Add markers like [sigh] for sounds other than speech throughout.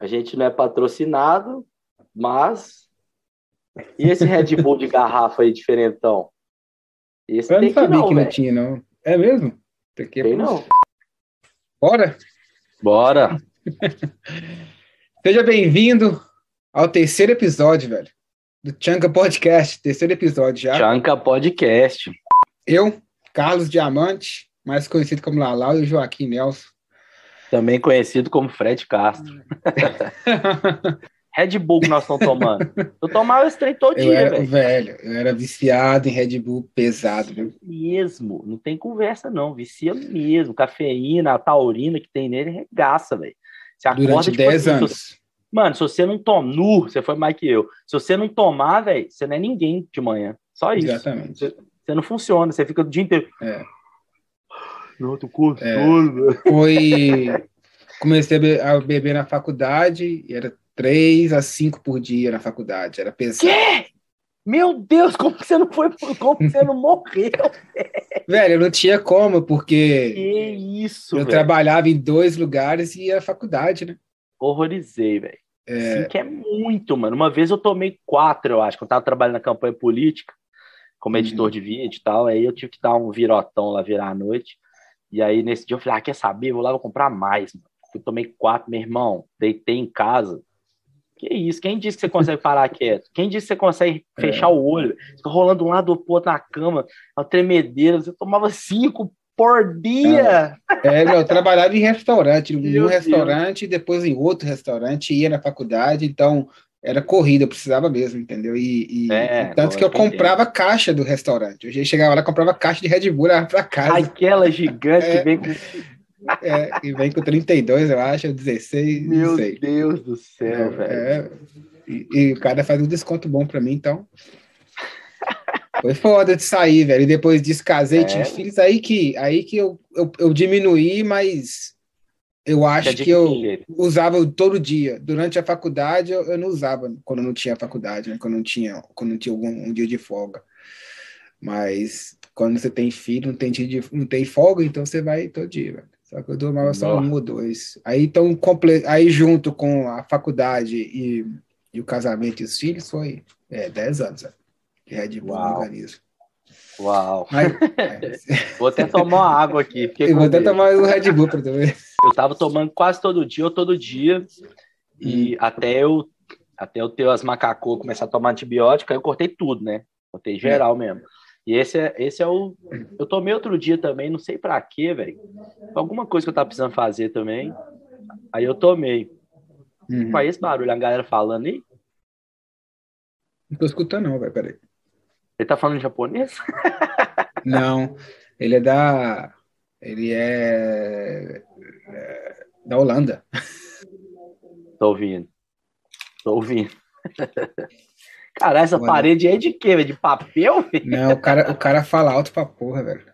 A gente não é patrocinado, mas. E esse Red Bull de garrafa aí, diferentão? Esse eu não sabia que não, que não tinha, não. É mesmo? Porque, tem não. Bora? Bora! [laughs] Seja bem-vindo ao terceiro episódio, velho. Do Chanca Podcast, terceiro episódio já. Chanca Podcast. Eu, Carlos Diamante, mais conhecido como Lalau, e o Joaquim Nelson. Também conhecido como Fred Castro. [laughs] Red Bull que nós estamos tomando. Eu tomava esse trem todo eu dia, era, velho. Eu era viciado em Red Bull pesado. Viu? Mesmo, não tem conversa não, vicia mesmo. Cafeína, a taurina que tem nele regaça, velho. Você acorda, Durante tipo, 10 assim, anos. Mano, se você não tomar, nu, você foi mais que eu. Se você não tomar, velho, você não é ninguém de manhã. Só isso. Exatamente. Você, você não funciona, você fica o dia inteiro. É. Não, tô gostoso. É. [laughs] Foi. Comecei a beber na faculdade, e era três a cinco por dia na faculdade. Era pesado. Quê? Meu Deus, como que você não foi, como que você não morreu? [laughs] velho, eu não tinha como, porque que isso, eu velho. trabalhava em dois lugares e ia à faculdade, né? Horrorizei, velho. É... Sim, que é muito, mano. Uma vez eu tomei quatro, eu acho, quando eu tava trabalhando na campanha política, como editor uhum. de vídeo e tal, aí eu tive que dar um virotão lá virar à noite. E aí nesse dia eu falei, ah, quer saber? Vou lá, vou comprar mais, mano. Fui, tomei quatro, meu irmão, deitei em casa, que isso? Quem disse que você consegue parar [laughs] quieto? Quem disse que você consegue é. fechar o olho? Fica rolando um lado do outro na cama, uma tremedeira. Você tomava cinco por dia. É, eu trabalhava em restaurante, em um restaurante, depois em outro restaurante, ia na faculdade, então era corrida, eu precisava mesmo, entendeu? E, e é, tanto que eu comprava caixa do restaurante. Eu chegava lá, comprava caixa de Red Bull para casa. Aquela gigante é. que vem com é, e vem com 32, eu acho, 16. Meu Deus do céu, é, velho. É, e, e, o cara faz um desconto bom pra mim, então. Foi foda de sair, velho. E depois disso casei, é. tive filhos. Aí que, aí que eu, eu, eu diminuí, mas eu acho que eu usava todo dia. Durante a faculdade, eu, eu, não usava quando não tinha faculdade, né? Quando não tinha, quando não tinha algum um dia de folga. Mas quando você tem filho, não tem de, não tem folga, então você vai todo dia, velho. Só que eu tomava só um ou dois. Aí, então, comple... aí junto com a faculdade e, e o casamento e os filhos, foi é, 10 anos né? que Red Bull no organismo. Uau! Mas, [laughs] é. Vou até tomar uma água aqui. Eu vou até tomar o Red Bull para ver. Eu tava tomando quase todo dia, ou todo dia, e hum. até eu até eu ter as macacô começar a tomar antibiótico, aí eu cortei tudo, né? Cortei geral é. mesmo. E esse é, esse é o. Eu tomei outro dia também, não sei pra quê, velho. Alguma coisa que eu tava precisando fazer também. Aí eu tomei. Uhum. Qual é esse barulho? A galera falando aí? Não tô escutando, não, velho. Peraí. Ele tá falando em japonês? não. Ele é da. Ele é. É da Holanda. Tô ouvindo. Tô ouvindo. [laughs] Caralho, essa parede é de quê? De papel? Não, o cara, o cara fala alto pra porra, velho.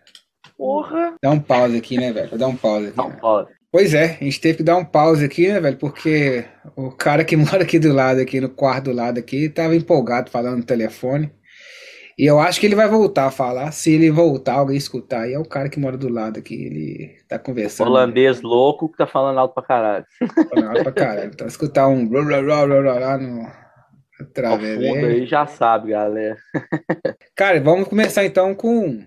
Porra. Dá um pause aqui, né, velho? Dá um pause aqui. Dá um né? pause. Pois é, a gente teve que dar um pause aqui, né, velho? Porque o cara que [laughs] mora aqui do lado, aqui no quarto do lado aqui, tava empolgado falando no telefone. E eu acho que ele vai voltar a falar. Se ele voltar, alguém escutar, e é o cara que mora do lado aqui, ele tá conversando. Holandês né? louco que tá falando alto pra caralho. Falando alto pra caralho. Então, escutar um blá, blá, blá, blá, lá no, Através aí já sabe, galera. Cara, vamos começar então com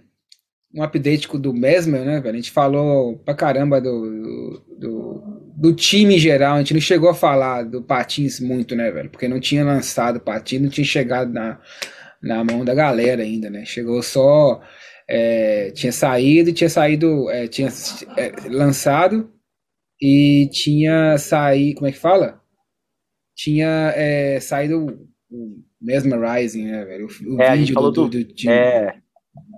um update do Mesmer, né, velho? A gente falou pra caramba do, do, do, time em geral, a gente não chegou a falar do Patins muito, né, velho? Porque não tinha lançado Patins, não tinha chegado na, na mão da galera ainda, né? Chegou só. É, tinha saído, tinha saído, é, tinha é, lançado e tinha saído, como é que fala? tinha é, saído o Mesmerizing, né, velho? O, é, vídeo do, do, do, do É,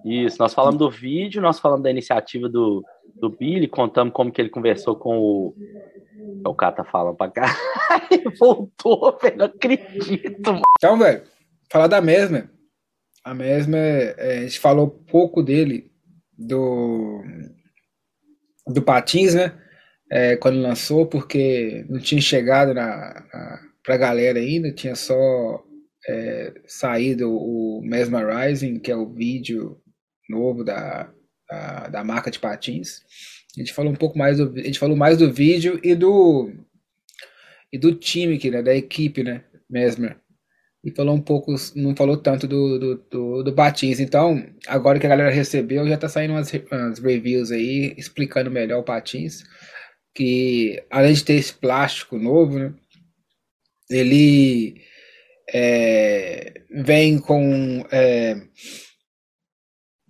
isso, nós falamos do vídeo, nós falamos da iniciativa do, do Billy, contamos como que ele conversou com o. O cara tá falando pra cá. [laughs] Voltou, velho, não acredito. Mano. Então, velho, falar da Mesmer. A Mesmer, é, a gente falou pouco dele, do, do Patins, né? É, quando lançou, porque não tinha chegado na, na para a galera ainda, tinha só é, saído o Mesmerizing, que é o vídeo novo da, da, da, marca de patins. A gente falou um pouco mais do, a gente falou mais do vídeo e do e do time, que, né, da equipe, né, Mesmer. E falou um pouco, não falou tanto do, do, do, do Patins. Então, agora que a galera recebeu, já tá saindo umas, umas reviews aí explicando melhor o Patins. Que além de ter esse plástico novo, né? Ele é, vem com é,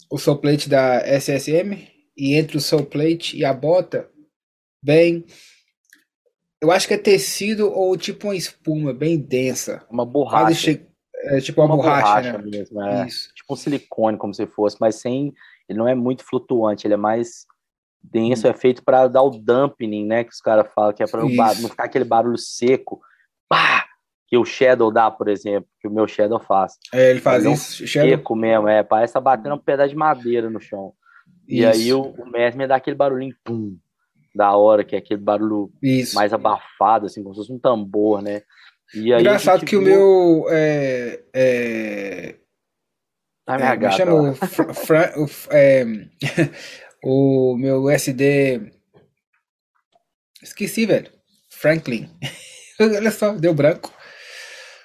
o soul plate da SSM e entre o soul plate e a bota vem eu acho que é tecido ou tipo uma espuma bem densa. Uma borracha. Che... É tipo uma, uma borracha, borracha né? mesmo, é. Tipo um silicone, como se fosse, mas sem. Ele não é muito flutuante, ele é mais denso, hum. é feito para dar o dampening, né? Que os caras falam, que é para não ficar aquele barulho seco. Pá! Que o Shadow dá, por exemplo, que o meu Shadow faz. É, ele faz isso. Um seco mesmo, é. Parece tá batendo um pedaço de madeira no chão. Isso. E aí o, o Mesmer dá aquele barulhinho, pum, da hora, que é aquele barulho Isso. mais abafado, assim, como se fosse um tambor, né? E aí Engraçado que viu... o meu. É, é... Ah, minha é, gata, chama o, é, [laughs] o meu SD. Esqueci, velho. Franklin. [laughs] Olha só, deu branco.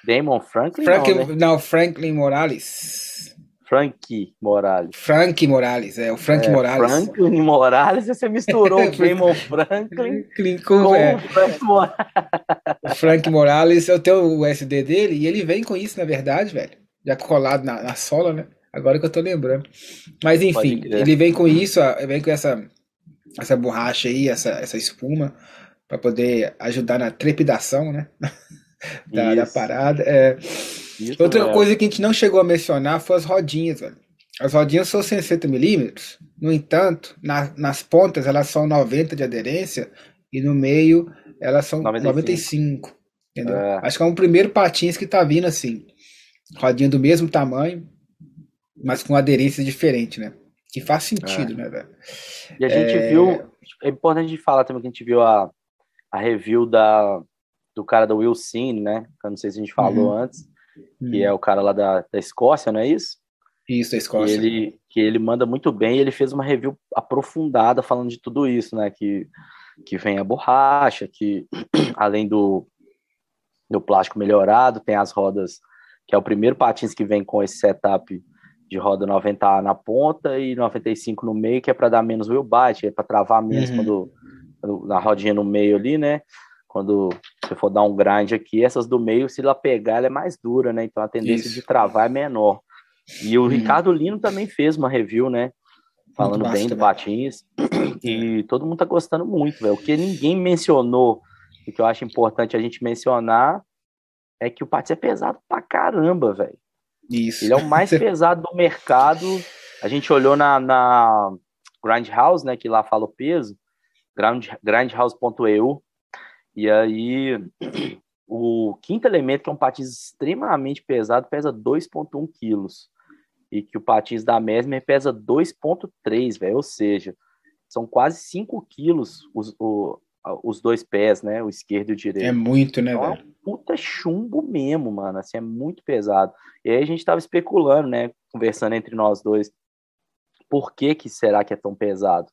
Damon Franklin? Franklin não, né? não, Franklin Morales. Frank Morales. Frank Morales, é, o Frank é, Morales. Franklin Morales, você misturou o Damon [laughs] Franklin com, com é. o Frank Morales. O Frank Morales, eu tenho o SD dele e ele vem com isso, na verdade, velho. Já colado na, na sola, né? Agora que eu tô lembrando. Mas enfim, ele vem com isso, vem com essa, essa borracha aí, essa, essa espuma, para poder ajudar na trepidação, né? [laughs] da, da parada. É. Isso Outra é. coisa que a gente não chegou a mencionar foi as rodinhas, velho. As rodinhas são 60 milímetros, no entanto, na, nas pontas elas são 90 de aderência e no meio elas são 95. 95 entendeu? É. Acho que é um primeiro patins que tá vindo assim. Rodinha do mesmo tamanho, mas com aderência diferente, né? Que faz sentido, é. né, velho? E a gente é... viu. É importante a gente falar também que a gente viu a, a review da, do cara do Wilson, né? Que eu não sei se a gente falou uhum. antes que é hum. o cara lá da, da Escócia, não é isso? Isso, da Escócia. Que ele, que ele manda muito bem, ele fez uma review aprofundada falando de tudo isso, né? Que, que vem a borracha, que [clears throat] além do, do plástico melhorado, tem as rodas, que é o primeiro patins que vem com esse setup de roda 90 na ponta e 95 no meio, que é para dar menos wheel bite, é para travar mesmo uhum. quando, na rodinha no meio ali, né? quando você for dar um grind aqui, essas do meio, se ela pegar, ela é mais dura, né? Então a tendência Isso. de travar é menor. E o hum. Ricardo Lino também fez uma review, né? Falando bem do Patins. E todo mundo tá gostando muito, velho. O que ninguém mencionou, e que eu acho importante a gente mencionar, é que o Patins é pesado pra caramba, velho. Isso. Ele é o mais [laughs] pesado do mercado. A gente olhou na, na Grindhouse, né? Que lá fala o peso. Grindhouse.eu e aí, o quinto elemento, que é um patins extremamente pesado, pesa 2,1 quilos. E que o patins da Mesmer pesa 2,3, velho. Ou seja, são quase 5 quilos os, o, os dois pés, né? O esquerdo e o direito. É muito, né, então, velho? É um puta chumbo mesmo, mano. Assim, é muito pesado. E aí a gente tava especulando, né? Conversando entre nós dois. Por que que será que é tão pesado?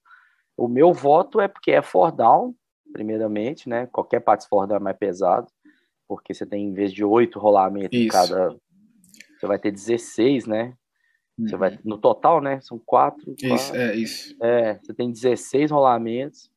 O meu voto é porque é for down, primeiramente, né? Qualquer parte fora é mais pesado, porque você tem, em vez de oito rolamentos em cada, você vai ter 16, né? Você vai, uhum. no total, né? São quatro. Isso, quatro, é isso. É, você tem 16 rolamentos,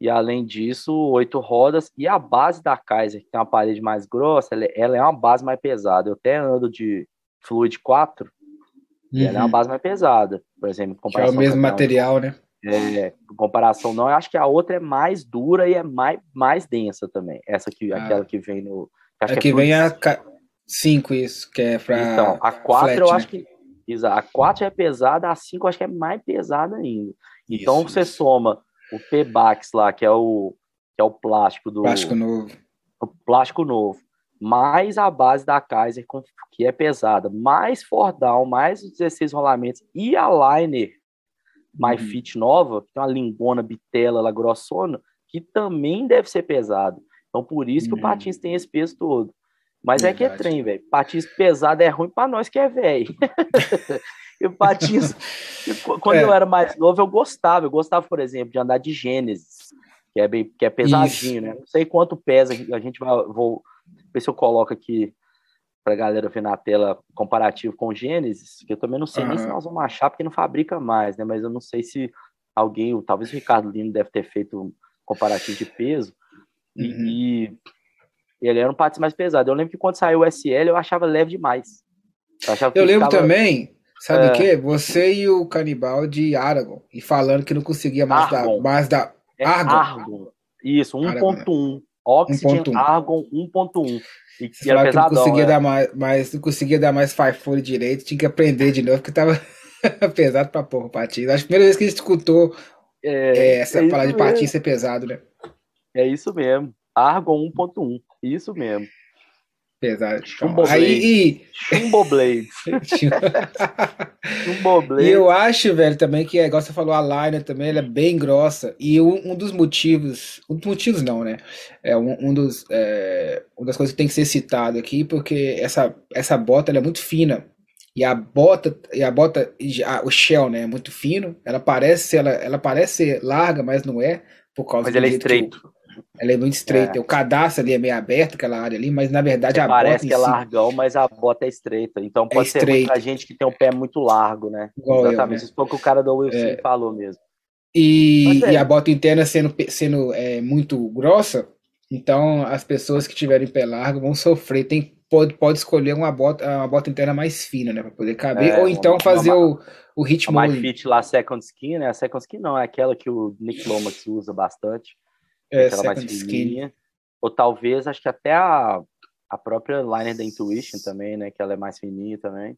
e além disso, oito rodas, e a base da Kaiser, que tem uma parede mais grossa, ela, ela é uma base mais pesada. Eu até ando de Fluid 4, uhum. e ela é uma uhum. base mais pesada, por exemplo. É o mesmo material, né? É, comparação não, eu acho que a outra é mais dura e é mais, mais densa também. Essa que, ah. aquela que vem no. Acho é que, é vem a 5, isso, que é pra. Então, a 4 eu né? acho que. Exato, a 4 é pesada, a 5 eu acho que é mais pesada ainda. Então isso, você isso. soma o P-Bax lá, que é o, que é o plástico do. Plástico novo. O plástico novo. Mais a base da Kaiser, que é pesada, mais Fordal, mais os 16 rolamentos e a Liner My uhum. Fit nova, que tem uma lingona bitela lá grossona, que também deve ser pesado. Então, por isso que uhum. o patins tem esse peso todo. Mas Verdade. é que é trem, velho. Patins pesado é ruim para nós que é velho. [laughs] e o patins, quando é. eu era mais novo, eu gostava. Eu gostava, por exemplo, de andar de Gênesis, que é bem que é pesadinho, Isso. né? Não sei quanto pesa, a gente vai vou ver se eu coloco aqui para a galera ver na tela comparativo com o Gênesis, que eu também não sei uhum. nem se nós vamos achar, porque não fabrica mais, né? Mas eu não sei se alguém, talvez o Ricardo Lino deve ter feito um comparativo de peso, uhum. e, ele era um patins mais pesado. Eu lembro que quando saiu o SL, eu achava leve demais. Eu, eu lembro ficava... também, sabe o é... quê? Você e o canibal de Aragon, e falando que não conseguia mais Argon. dar. Mais dar... É Argon. Argon. Isso, 1.1. Oxygen 1. Argon 1.1. E que era pesadão, não conseguia é. dar mais, mais, não conseguia dar mais five direito, tinha que aprender de novo, porque tava [laughs] pesado pra porra o patins. Acho que a primeira vez que a gente escutou é, é, essa é palavra de patins ser pesado, né? É isso mesmo. Argon 1.1. Isso mesmo. Pesado. Chumbo Aí, Chumbo Blades. Chumbo Blades. E eu acho, velho, também que, igual você falou, a liner também ela é bem grossa. E um, um dos motivos, um dos motivos não, né? É um, um dos, é, uma das coisas que tem que ser citado aqui, porque essa, essa bota é muito fina. E a bota, e a bota, a, o shell, né, é muito fino. Ela parece, ela, ela parece ser larga, mas não é, por causa Mas ela é estreito. Ela é muito estreita. É. O cadastro ali é meio aberto, aquela área ali, mas na verdade a Parece bota. que é largão, mas a bota é estreita. Então é pode é ser muita gente que tem um pé muito largo, né? Igual Exatamente. Eu, né? Isso foi o que o cara do Wilson é. falou mesmo. E, é. e, a bota interna sendo, sendo é, muito grossa, então as pessoas que tiverem pé largo vão sofrer. Tem, pode, pode escolher uma bota, uma bota interna mais fina, né? Pra poder caber. É, ou então uma, fazer uma, o, o ritmo. A fit lá, second skin, né? A second skin não, é aquela que o Nick Lomax usa bastante. É, aquela mais fininha. Ou talvez, acho que até a, a própria liner da Intuition também, né? Que ela é mais fininha também.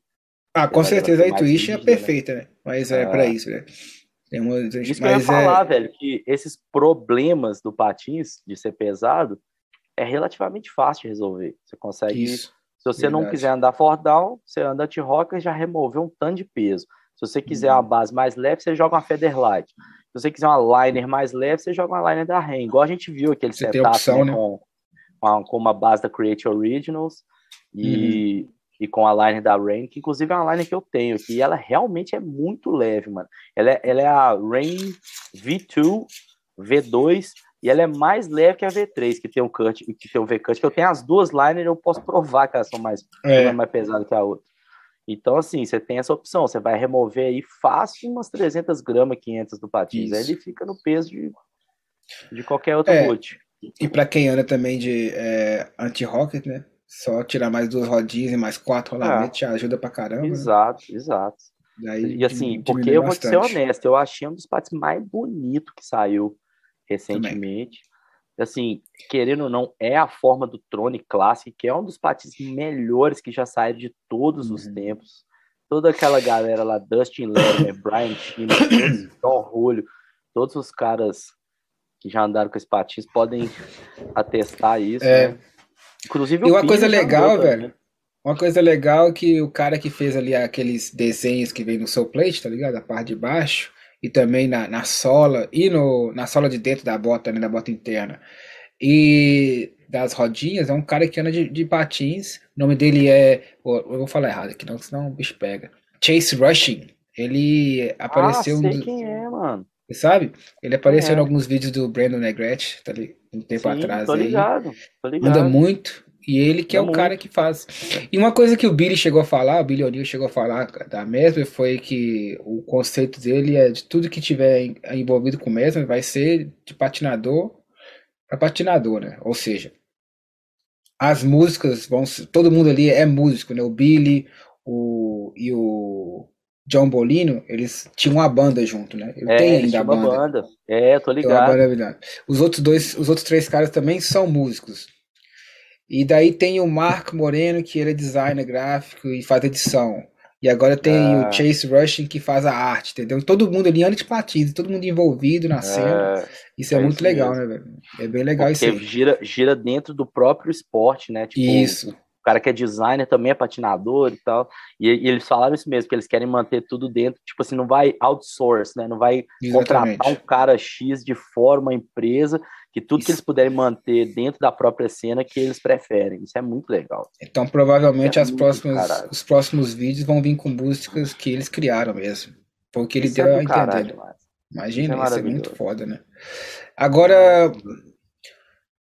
Ah, com certeza a Intuition é perfeita, né? Mas é, é para isso, né? Tem uma... Isso que eu ia falar, é... velho, que esses problemas do patins de ser pesado é relativamente fácil de resolver. Você consegue. Isso, se você verdade. não quiser andar for down, você anda anti-rocker já removeu um tanto de peso. Se você quiser uhum. uma base mais leve, você joga uma Featherlight. Se você quiser uma liner mais leve, você joga uma liner da Ren. Igual a gente viu aquele você setup opção, né, né? Com, com, uma base da Create Originals e, uhum. e com a liner da Rain, que inclusive é uma liner que eu tenho aqui. E ela realmente é muito leve, mano. Ela é, ela é a Rain V2, V2, e ela é mais leve que a V3, que tem um cut, que tem um V-cut, que eu tenho as duas liners, eu posso provar que elas são mais, é. mais pesadas que a outra. Então, assim, você tem essa opção, você vai remover aí fácil umas 300 gramas, 500 do patins, aí ele fica no peso de, de qualquer outro é, boot. E para quem anda também de é, anti-rocket, né? Só tirar mais duas rodinhas e mais quatro rolamentos é. ajuda pra caramba. Né? Exato, né? exato. Daí, e assim, porque eu vou bastante. ser honesto, eu achei um dos patins mais bonitos que saiu recentemente. Assim, querendo ou não, é a forma do Trone Classic, que é um dos patins melhores que já saíram de todos os uhum. tempos. Toda aquela galera lá, Dustin Lehman, [coughs] Brian Chima, John Julio, todos os caras que já andaram com esse patins podem atestar isso. É. Né? Inclusive, e uma coisa legal, velho. Uma coisa legal que o cara que fez ali aqueles desenhos que vem no seu plate, tá ligado? A parte de baixo, e também na, na sola e no, na sola de dentro da bota, né, da bota interna. E das rodinhas, é um cara que anda de, de patins. O nome dele é. Eu vou falar errado aqui, não, senão o bicho pega. Chase Rushing. Ele apareceu. Ah, sei um, quem é, mano. Você sabe? Ele apareceu é. em alguns vídeos do Brandon Negrete, tá ali, um tempo Sim, atrás. Tô ligado, aí. tô ligado. Anda muito. E ele que é, é o cara que faz. E uma coisa que o Billy chegou a falar, o Billy O'Neill chegou a falar da Mesmer, foi que o conceito dele é de tudo que tiver envolvido com Mesmer vai ser de patinador para patinador, né? Ou seja, as músicas vão todo mundo ali é músico, né? O Billy, o e o John Bolino, eles tinham uma banda junto, né? Ele é, tem ainda a banda. banda. É, tô ligado. Banda, os outros dois, os outros três caras também são músicos. E daí tem o Marco Moreno, que ele é designer gráfico e faz edição. E agora tem ah. o Chase Rushing que faz a arte, entendeu? Todo mundo ali patins, todo mundo envolvido na cena. É, isso é, é muito legal, mesmo. né, velho? É bem legal Porque isso aí. Gira, gira dentro do próprio esporte, né? Tipo, isso. O cara que é designer também é patinador e tal. E, e, eles falaram isso mesmo, que eles querem manter tudo dentro. Tipo assim, não vai outsource, né? Não vai Exatamente. contratar um cara X de fora, uma empresa, que tudo Isso. que eles puderem manter dentro da própria cena que eles preferem. Isso é muito legal. Então, provavelmente, é as próximas, os próximos vídeos vão vir com músicas que eles criaram mesmo. Porque ele Isso deu é a entender. Caralho, Imagina, isso é, isso é muito foda, né? Agora,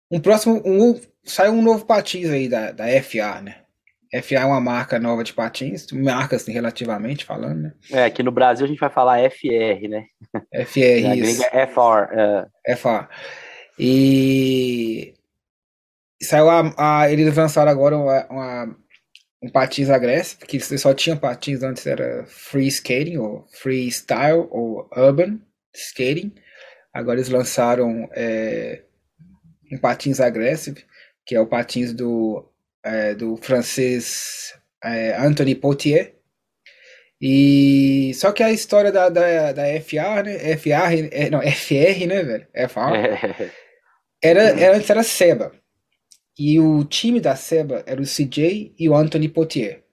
um próximo, um, saiu um novo patins aí da, da FA, né? FA é uma marca nova de patins, marcas assim, relativamente falando, né? É, aqui no Brasil a gente vai falar FR, né? FR, isso. É FR. Uh... FR. E saiu a, a, eles lançaram agora uma, uma, um patins agressivo, que só tinha patins antes, era free skating, ou freestyle, ou urban skating. Agora eles lançaram é, um patins agressivo, que é o patins do, é, do francês é, Anthony Potier. E só que a história da, da, da FR, né? FR, é, não, FR, né, velho? FR. Era, era, antes era Seba. E o time da Seba era o CJ e o Anthony Potier.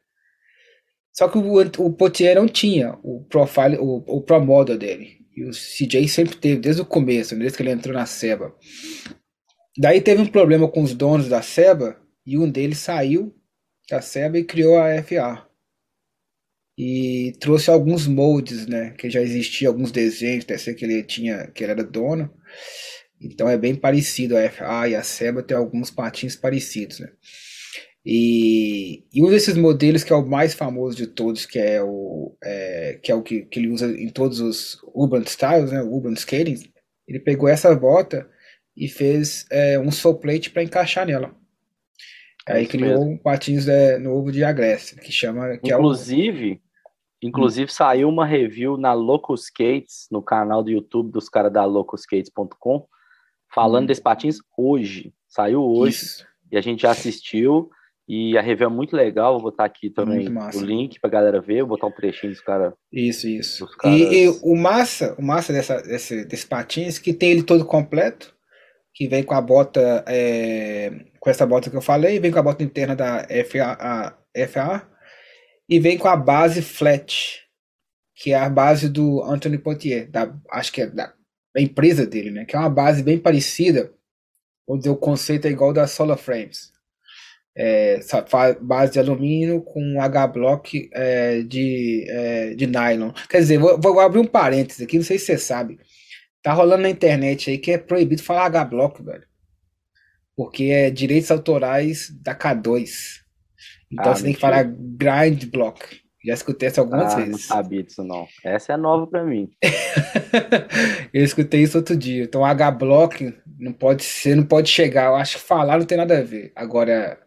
Só que o, o Potier não tinha o profile, o, o pro model dele. E o CJ sempre teve, desde o começo, desde que ele entrou na Seba. Daí teve um problema com os donos da Seba e um deles saiu da Seba e criou a FA. E trouxe alguns moldes, né? Que já existia alguns desenhos, até ser que ele tinha, que ele era dono. Então é bem parecido a FA e a Seba tem alguns patins parecidos, né? E, e, um desses modelos que é o mais famoso de todos, que é o é, que é o que, que ele usa em todos os urban styles, né, urban skating, ele pegou essa bota e fez é, um plate para encaixar nela. É Aí criou mesmo. um patins é, novo de Aggressive, que chama que inclusive, é o... inclusive hum. saiu uma review na Loco Skates, no canal do YouTube dos caras da locoskates.com, falando hum. desse patins hoje. Saiu hoje Isso. e a gente já assistiu. E a review é muito legal, vou botar aqui também o link pra galera ver, vou botar um trechinho dos caras. Isso, isso. Caras... E, e, o massa, o massa dessa, desse, desse patins que tem ele todo completo, que vem com a bota, é, com essa bota que eu falei, vem com a bota interna da FA, FA e vem com a base flat, que é a base do Anthony Potier, da, acho que é da, da empresa dele, né? Que é uma base bem parecida, onde o conceito é igual da Solar Frames é, base de alumínio com H-block é, de, é, de nylon. Quer dizer, vou, vou, abrir um parênteses aqui, não sei se você sabe. Tá rolando na internet aí que é proibido falar H-block, velho. Porque é direitos autorais da K2. Então ah, você mentira. tem que falar grind block. Já escutei isso algumas ah, vezes. Não sabia disso, não. Essa é nova para mim. [laughs] eu escutei isso outro dia. Então, H-Block não pode ser, não pode chegar. Eu acho que falar não tem nada a ver. Agora,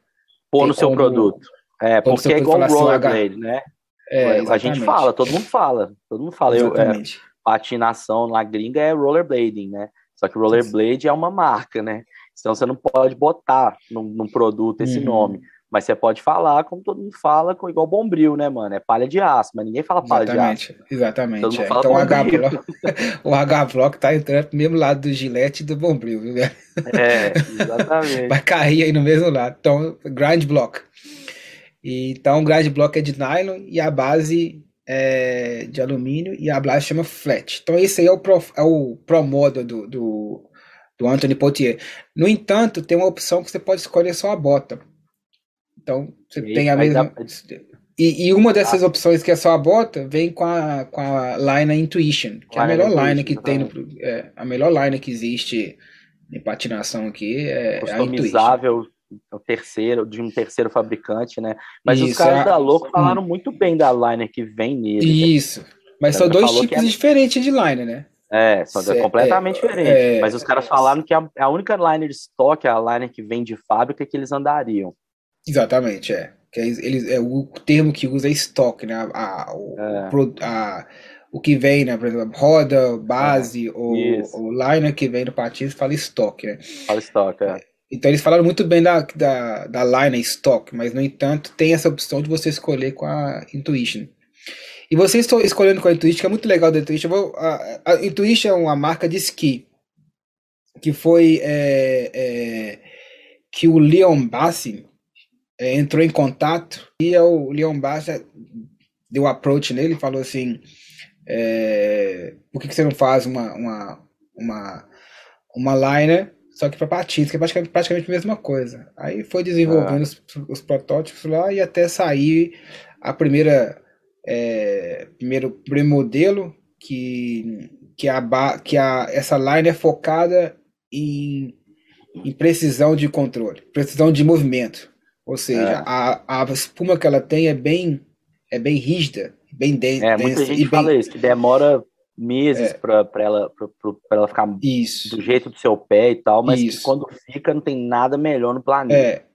pôr no seu produto. É, porque é igual o assim, rollerblade, né? É, a gente fala, todo mundo fala. Todo mundo fala. Eu, é, patinação na gringa é rollerblading, né? Só que rollerblade é uma marca, né? Então você não pode botar num, num produto esse uhum. nome. Mas você pode falar como todo mundo fala, com igual bombril, né, mano? É palha de aço, mas ninguém fala palha exatamente, de aço. Exatamente. É. Então o H-Block, [laughs] o H-Block tá entrando pro mesmo lado do gilete e do bombril, viu, velho? É, exatamente. Vai cair aí no mesmo lado. Então, grind block. E, então, o grind block é de nylon e a base é de alumínio e a base chama flat. Então, esse aí é o Pro, é o pro model do, do, do Anthony Potier. No entanto, tem uma opção que você pode escolher só a bota. Então, você e tem a mesma. E, e, uma dessas ah. opções que é só a bota vem com a, com a line Intuition, que é a melhor line que tem no, é, a melhor line que existe em patinação aqui é customizável o terceiro de um terceiro fabricante, né? Mas Isso, os caras a... da Louco falaram muito bem da line que vem nele. Né? Isso. Mas são dois tipos é... diferentes de line, né? É, são Cê, completamente é, diferentes. É, mas os caras falaram que a, a única line de estoque, a line que vem de fábrica, que eles andariam. Exatamente, é. Que é, eles, é o termo que usa é estoque, né? A, o, é. a, o que vem, né? Por exemplo, roda, base é, ou, ou liner que vem do patins fala estoque, né? Fala estoque, é. Então eles falaram muito bem da, da, da liner estoque, mas no entanto tem essa opção de você escolher com a Intuition. E você está escolhendo com a Intuition, que é muito legal da Intuition. Vou, a, a Intuition é uma marca de esqui que foi é, é, que o Leon Bassi é, entrou em contato e o Leon Baixa deu approach nele e falou assim: é, por que, que, você não faz uma, uma, uma, uma liner só que para patins, que é praticamente, praticamente a mesma coisa. Aí foi desenvolvendo ah. os, os, protótipos lá e até sair a primeira é, primeiro, primeiro modelo que que a que a essa line é focada em, em precisão de controle, precisão de movimento. Ou seja, é. a, a espuma que ela tem é bem, é bem rígida, bem densa. É, muita gente fala bem... isso, que demora meses é. para ela, pra, ela ficar isso. do jeito do seu pé e tal, mas quando fica não tem nada melhor no planeta. É,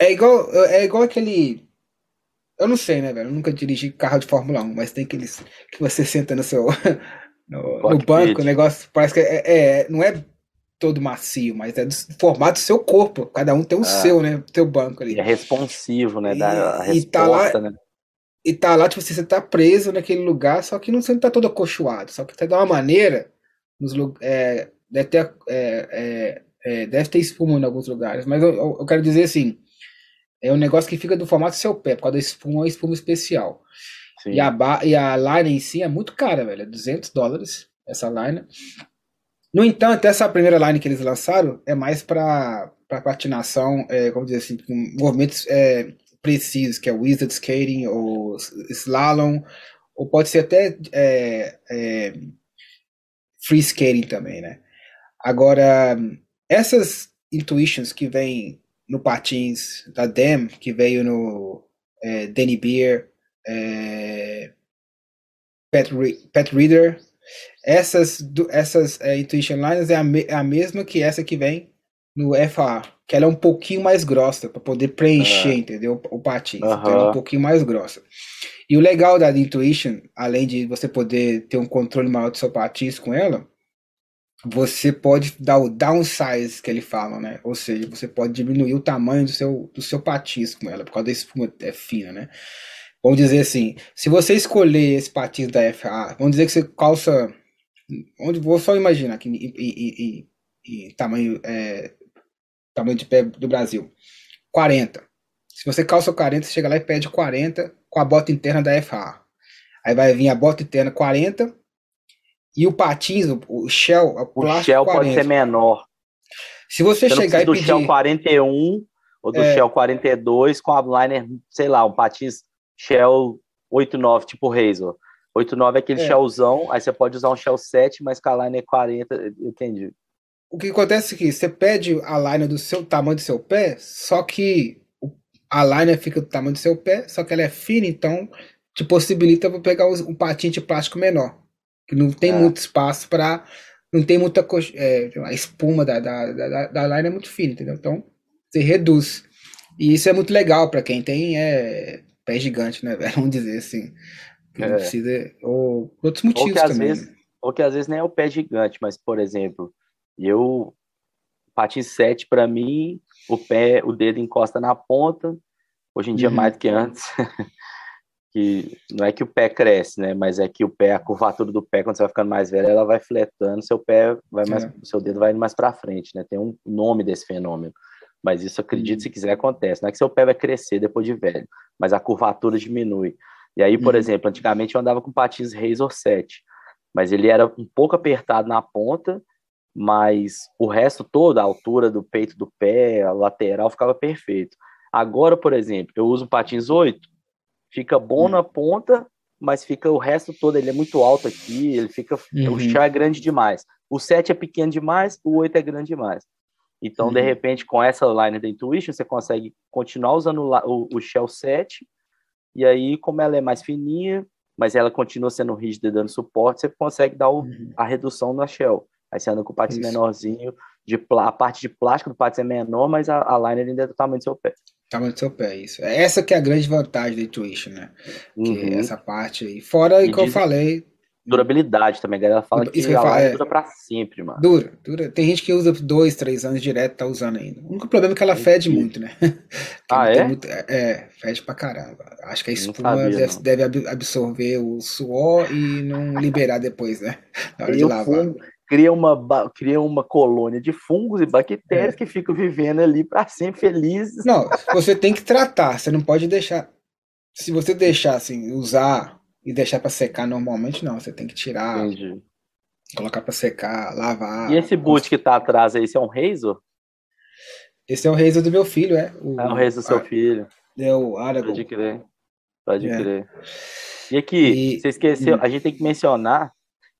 é igual, é igual aquele. Eu não sei, né, velho? Eu nunca dirigi carro de Fórmula 1, mas tem aqueles que você senta no seu. [laughs] no, no banco, o negócio parece que é, é, não é todo macio, mas é do formato do seu corpo. Cada um tem o ah. seu, né? O seu banco ali. é responsivo, né? Da resposta, e tá lá, né? E tá lá, tipo, você tá preso naquele lugar, só que não, você não tá todo acolchoado. Só que você dá uma maneira, nos, é, deve, ter, é, é, é, deve ter espuma em alguns lugares, mas eu, eu, quero dizer assim, é um negócio que fica do formato do seu pé, por causa da espuma, é uma espuma especial. E a, e a line em si é muito cara, velho, é 200 dólares essa line. No entanto, essa primeira line que eles lançaram é mais para patinação, é, como dizer assim, com movimentos é, precisos, que é wizard skating ou slalom, ou pode ser até é, é, free skating também, né? Agora, essas intuitions que vem no patins da Dem, que veio no é, Danny Beer, é, Pat, Pat Reader, essas, essas é, Intuition Lines é a, me, é a mesma que essa que vem no FA, que ela é um pouquinho mais grossa para poder preencher, uhum. entendeu? O patins. Uhum. Então ela é um pouquinho mais grossa. E o legal da Intuition, além de você poder ter um controle maior do seu patins com ela, você pode dar o downsize que eles falam, né? Ou seja, você pode diminuir o tamanho do seu, do seu patins com ela, por causa da espuma é fina, né? Vamos dizer assim, se você escolher esse patins da FA, vamos dizer que você calça onde vou só imaginar aqui em, tamanho é, tamanho de pé do Brasil 40 se você calça 40 você chega lá e pede 40 com a bota interna da FA aí vai vir a bota interna 40 e o patins o, shell o, o shell 40. pode ser menor se você, você chegar e do pedir shell 41 ou do é, shell 42 com a liner sei lá um patins shell 89 tipo Razor 8,9 é aquele é. shellzão, aí você pode usar um shell 7, mas com a line é 40, entendi. O que acontece é que você pede a line do seu tamanho do seu pé, só que a line fica do tamanho do seu pé, só que ela é fina, então te possibilita pegar um patinho de plástico menor, que não tem é. muito espaço para não tem muita é, a espuma da, da, da, da line é muito fina, entendeu? Então você reduz. E isso é muito legal para quem tem é, pé gigante, né, [laughs] Vamos dizer assim. É. Não precisa. Ou outros motivos ou que, também. Vezes, ou que às vezes nem é o pé gigante, mas, por exemplo, eu. Patins 7, para mim, o pé, o dedo encosta na ponta. Hoje em dia, uhum. mais do que antes. [laughs] que não é que o pé cresce, né? Mas é que o pé, a curvatura do pé, quando você vai ficando mais velho, ela vai fletando, seu pé vai mais, é. seu dedo vai indo mais para frente, né? Tem um nome desse fenômeno. Mas isso, acredito, uhum. se quiser, acontece. Não é que seu pé vai crescer depois de velho, mas a curvatura diminui. E aí, por uhum. exemplo, antigamente eu andava com patins Razor 7, mas ele era um pouco apertado na ponta, mas o resto todo, a altura do peito do pé, a lateral, ficava perfeito. Agora, por exemplo, eu uso patins 8, fica bom uhum. na ponta, mas fica o resto todo, ele é muito alto aqui, ele fica, uhum. o chão é grande demais. O 7 é pequeno demais, o 8 é grande demais. Então, de uhum. repente, com essa line da Intuition, você consegue continuar usando o, o Shell 7, e aí, como ela é mais fininha, mas ela continua sendo rígida dando suporte, você consegue dar o, uhum. a redução na shell. Aí você anda com o patins menorzinho, de, a parte de plástico do patins é menor, mas a, a liner ainda é do tamanho do seu pé. Tamanho do seu pé, isso. É essa que é a grande vantagem da Intuition, né? Uhum. Que é essa parte aí. Fora, e que eu falei, Durabilidade também, a galera fala que, que falo, é, dura pra sempre, mano. Dura, dura. Tem gente que usa dois, três anos direto tá usando ainda. O único problema é que ela fede muito, né? [laughs] ah, é? Muito, é? é? fede pra caramba. Acho que a espuma sabia, deve, deve, absorver o suor e não liberar depois, né? Na hora e de lavar. Fungo, cria uma, cria uma colônia de fungos e bactérias é. que ficam vivendo ali para sempre felizes. Não, você tem que tratar, você não pode deixar. Se você deixar assim, usar e deixar para secar normalmente, não. Você tem que tirar, Entendi. colocar para secar, lavar. E esse boot que tá atrás aí, esse é um Razor? Esse é o Razor do meu filho, é. O, é o Razor do seu filho. É o Aragon. Pode crer. Pode é. crer. E aqui, e, você esqueceu, a gente tem que mencionar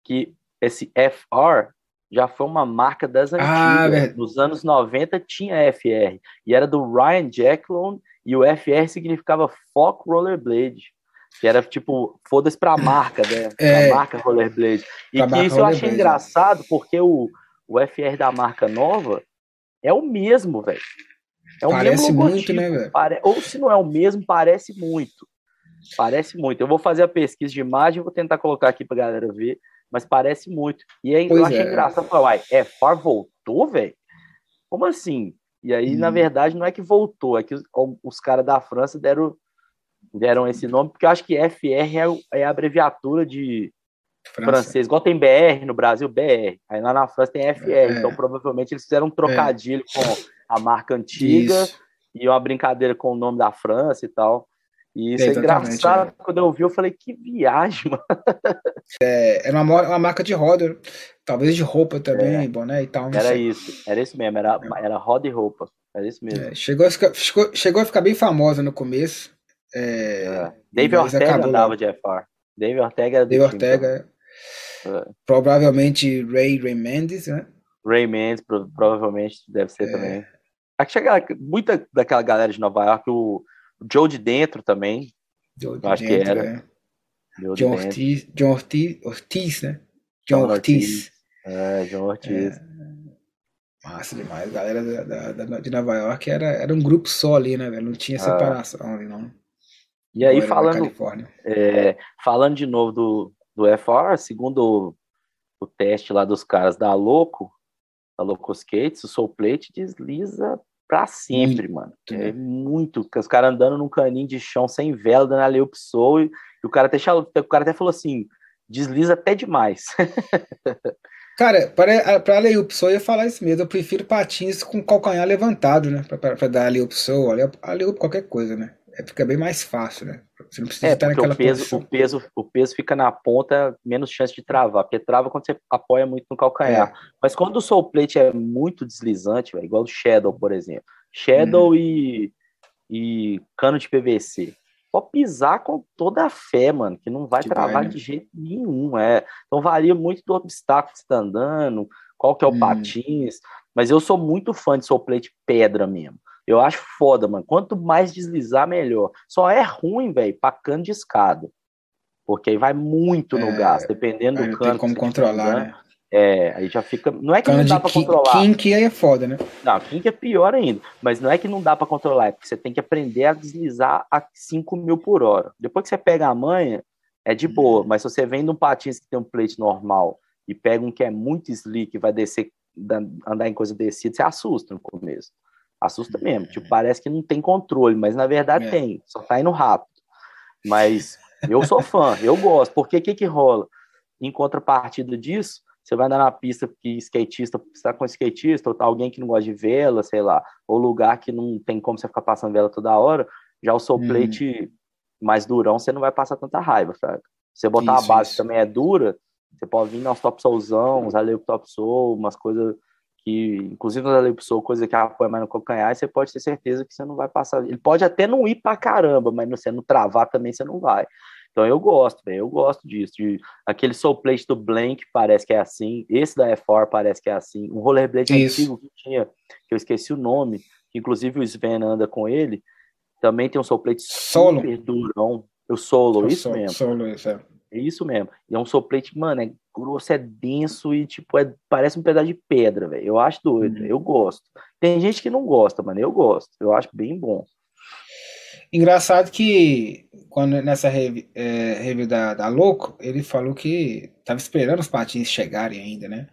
que esse FR já foi uma marca das ah, antigas. Ah, Nos anos 90 tinha FR. E era do Ryan Jacklon e o FR significava Fock Rollerblade. Que era tipo, foda-se pra marca, né? [laughs] É, a marca Rollerblade. E que isso eu achei engraçado, porque o, o FR da marca nova é o mesmo, velho. É o parece mesmo muito, né, velho? Pare... Ou se não é o mesmo, parece muito. Parece muito. Eu vou fazer a pesquisa de imagem, vou tentar colocar aqui pra galera ver, mas parece muito. E aí pois eu achei é. engraçado falar, uai, é, FAR voltou, velho? Como assim? E aí, hum. na verdade, não é que voltou, é que os, os caras da França deram, deram esse nome, porque eu acho que FR é, é a abreviatura de França. francês, igual tem BR no Brasil, BR. Aí lá na França tem FR, é. então provavelmente eles fizeram um trocadilho é. com a marca antiga Isso. e uma brincadeira com o nome da França e tal. E isso é, é engraçado. É. Quando eu vi, eu falei, que viagem, [laughs] mano. É, era uma, uma marca de roda, talvez de roupa também, é. boné e tal. Era sei. isso, era isso mesmo, era, era roda e roupa. Era isso mesmo. É, chegou, a ficar, chegou, chegou a ficar bem famosa no começo. É, é. David Ortega andava de FR. David Ortega era David Ortega. Provavelmente Ray Ray Mendes, né? Ray Mendes, provavelmente deve ser também. Aqui chega muita daquela galera de Nova York, o Joe de dentro também. Joe de acho dentro, que era. É. John Ortiz, John Ortiz, Ortiz, né? John, John Ortiz. Ortiz. É, John Ortiz. É, massa demais. A galera da, da, de Nova York era, era um grupo só ali, né, velho? Não tinha ah. separação ali, não. E aí, falando, é, falando de novo do, do FR, segundo o, o teste lá dos caras da Loco, da Loco Skates, o Soul Plate desliza pra sempre, muito, mano. É muito. Os caras andando num caninho de chão sem vela, dando ali o soul, e o cara até, o cara até falou assim: desliza até demais. [laughs] Cara, para, para ler o eu ia falar isso mesmo. Eu prefiro patins com calcanhar levantado, né? Para dar ali o soul, ali qualquer coisa, né? É, fica bem mais fácil, né? Você não precisa é, estar naquela o peso, posição. o peso, o peso fica na ponta, menos chance de travar, porque trava quando você apoia muito no calcanhar. É. Mas quando o soul plate é muito deslizante, véio, igual o Shadow, por exemplo. Shadow uhum. e, e cano de PVC. Pode pisar com toda a fé, mano, que não vai que travar vai, né? de jeito nenhum. É. Então varia muito do obstáculo que você está andando, qual que é o uhum. patins. Mas eu sou muito fã de soul plate pedra mesmo. Eu acho foda, mano. Quanto mais deslizar, melhor. Só é ruim, velho, pra cano de escada. Porque aí vai muito no é, gás, dependendo do cano. Tem como controlar, né? É, aí já fica. Não é que cano não dá pra controlar. Kink aí é foda, né? Não, kink é pior ainda. Mas não é que não dá pra controlar, é porque você tem que aprender a deslizar a 5 mil por hora. Depois que você pega a manha, é de boa. Mas se você vem de um patins que tem um plate normal e pega um que é muito slick, vai descer, andar em coisa descida, você assusta no começo. Assusta mesmo. Tipo, parece que não tem controle, mas na verdade é. tem. Só tá indo rápido. Mas eu sou fã, eu gosto. Porque o que, que rola? Em contrapartida disso, você vai andar na pista que skatista, você tá com skatista, ou tá alguém que não gosta de vela, sei lá, ou lugar que não tem como você ficar passando vela toda hora, já o seu plate hum. mais durão, você não vai passar tanta raiva, sabe? Você botar isso, a base isso. também é dura, você pode vir nos top soulzão, uns ali top soul, umas coisas que, inclusive na Lipsou, coisa que apoia mais no calcanhar, você pode ter certeza que você não vai passar. Ele pode até não ir pra caramba, mas você não travar também você não vai. Então eu gosto, véio, eu gosto disso. De, aquele soul plate do Blank parece que é assim, esse da F4 parece que é assim. Um rollerblade Isso. antigo que tinha, que eu esqueci o nome, que inclusive o Sven anda com ele, também tem um soul plate solo. super durão. O solo, o isso solo, mesmo. Solo, isso é. É isso mesmo. E é um soul plate, mano, é grosso, é denso e, tipo, é, parece um pedaço de pedra, velho. Eu acho doido, uhum. eu gosto. Tem gente que não gosta, mano, eu gosto. Eu acho bem bom. Engraçado que, quando nessa review, é, review da, da Louco, ele falou que tava esperando os patins chegarem ainda, né?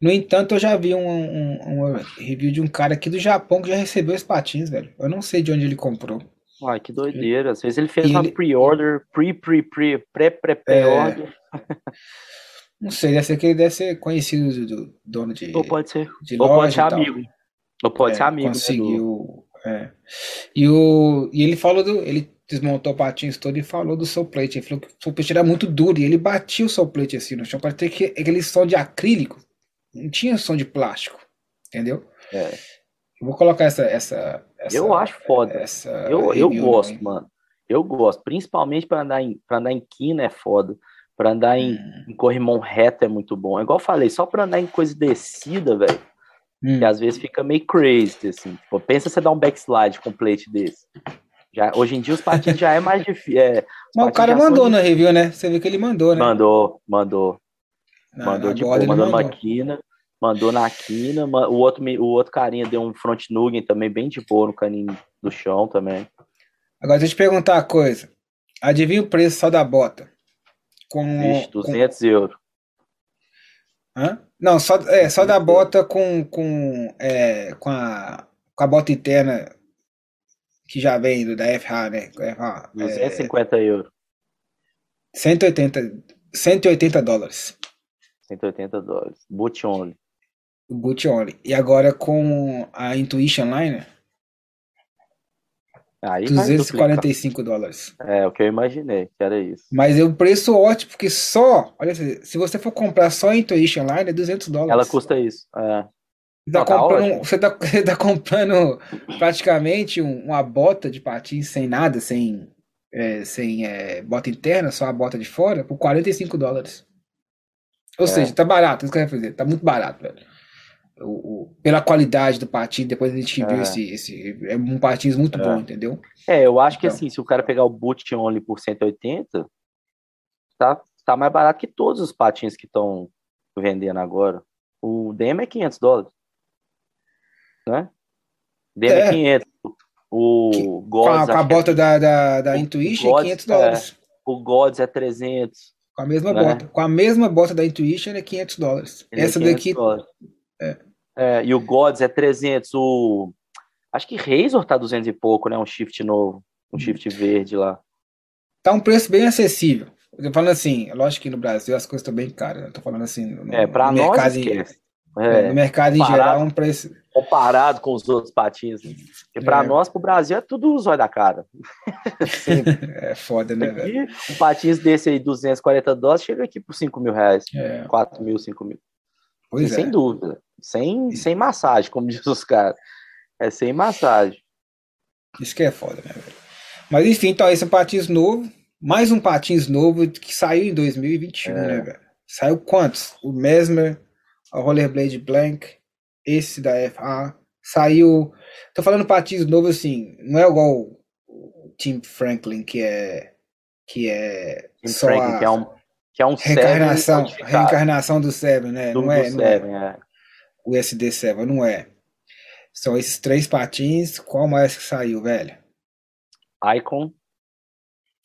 No entanto, eu já vi um, um, um, review de um cara aqui do Japão que já recebeu os patins, velho. Eu não sei de onde ele comprou. Ai, que doideira. Às vezes ele fez e uma ele... pre-order, pre-pre-pre, pré-pré-pré-order. É... Não sei, deve ser que ele deve ser conhecido do, do dono de. Ou pode ser. De Ou pode ser amigo. Ou pode é, ser amigo. Né, conseguiu. Né, é. E, o, e ele falou do. Ele desmontou o patins todo e falou do seu plate. Ele falou que o seu plate era muito duro e ele batia o seu plate assim no chão para ter que, aquele som de acrílico. Não tinha som de plástico. Entendeu? É. Eu vou colocar essa. essa, essa eu acho foda. Essa eu, eu gosto, mano. Eu gosto. Principalmente para andar, em, andar em quina é foda. Pra andar em, hum. em corrimão reto é muito bom. É igual eu falei, só pra andar em coisa descida, velho. Hum. Que às vezes fica meio crazy, assim. Pô, pensa você dar um backslide com plate desse. Já, hoje em dia os patins já é mais difícil. É, [laughs] Mas o cara mandou são... na review, né? Você viu que ele mandou, né? Mandou, mandou. Ah, mandou de boa, mandou, mandou numa quina, mandou na quina. O outro, o outro carinha deu um front nugget também, bem de boa no caninho do chão também. Agora, deixa eu te perguntar uma coisa. Adivinha o preço só da bota? Com, Vixe, 200 com... euros. Hã? Não, só, é, só da bota com, com, é, com, a, com a bota interna que já vem do, da FA, né? FA, 250 é, euros. 180, 180 dólares. 180 dólares. Boot only. Boot only. E agora com a Intuition Liner? Aí 245 dólares. É, o que eu imaginei, que era isso. Mas é um preço ótimo, porque só, olha, se você for comprar só a Intuition Line, é 200 dólares. Ela custa isso. É. Você tá, tá comprando, você, tá, [laughs] você tá comprando praticamente um, uma bota de patins sem nada, sem, é, sem é, bota interna, só a bota de fora, por 45 dólares. Ou é. seja, tá barato, isso que eu ia fazer, tá muito barato, velho o, o, pela qualidade do patins, depois a gente é. viu esse, esse. É um patins muito é. bom, entendeu? É, eu acho então. que assim, se o cara pegar o Boot Only por 180, tá, tá mais barato que todos os patins que estão vendendo agora. O DM é 500 dólares. Né? DM é, é 500. O Gods. Com a, com a bota é, da, da, da Intuition é 500 dólares. É, o Gods é 300. Com a mesma né? bota. Com a mesma bota da Intuition é 500 dólares. Ele Essa é 500 daqui. Dólares. É. É, e o Gods é 300. O... Acho que Razor tá 200 e pouco, né? Um shift novo. Um shift verde lá. Tá um preço bem acessível. Eu tô falando assim, lógico que no Brasil as coisas estão bem caras. Eu tô falando assim, no, é, pra no nós mercado, em, é, no mercado em geral, um preço. Comparado com os outros patins. Porque pra é. nós, pro Brasil, é tudo zóio da cara. [laughs] é foda, né, velho? Um patins desse aí, 240 dólares, chega aqui por 5 mil reais. É. 4 mil, 5 mil. Pois sem é. dúvida. Sem, sem massagem, como [laughs] diz os caras. É sem massagem. Isso que é foda, né, velho? Mas enfim, então esse é um patins novo. Mais um patins novo que saiu em 2021, é. né, velho? Saiu quantos? O Mesmer, a Rollerblade Blank, esse da FA. Saiu. Tô falando patins novo assim, não é igual o Tim Franklin, que é. Que é. Tim só Franklin, a... que é um que é um reencarnação, reencarnação do Seven, né? Do, não, é, do não Seven, é. é. O SD7, não é. São esses três patins. Qual mais que saiu, velho? Icon.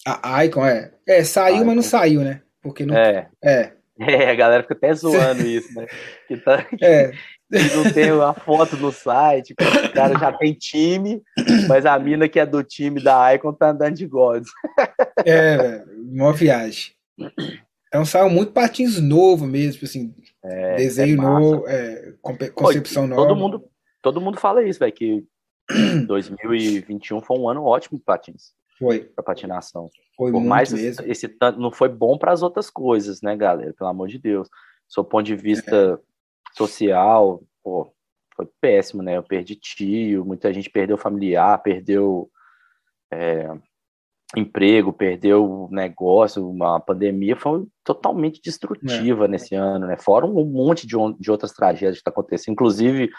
A Icon, é. É, saiu, Icon. mas não saiu, né? Porque não. É. É. [laughs] É, a galera fica até zoando isso, né? Que, tá, é. [laughs] que não tem a foto no site, o cara já tem time, mas a mina que é do time da Icon tá andando de gods. É, velho. Uma viagem. [laughs] Então saiu muito patins novo mesmo, assim, é, desenho é novo, é, concepção Pô, nova. Todo mundo, todo mundo fala isso, velho, que [clears throat] 2021 foi um ano ótimo para patins. Foi. Para patinação. Foi Por mais mesmo. esse tanto não foi bom para as outras coisas, né, galera? Pelo amor de Deus. Do ponto de vista é. social, pô, foi péssimo, né? Eu perdi tio, muita gente perdeu familiar, perdeu é, emprego, perdeu negócio, uma pandemia foi totalmente destrutiva é. nesse ano, né? Fora um monte de, de outras tragédias que está acontecendo. Inclusive,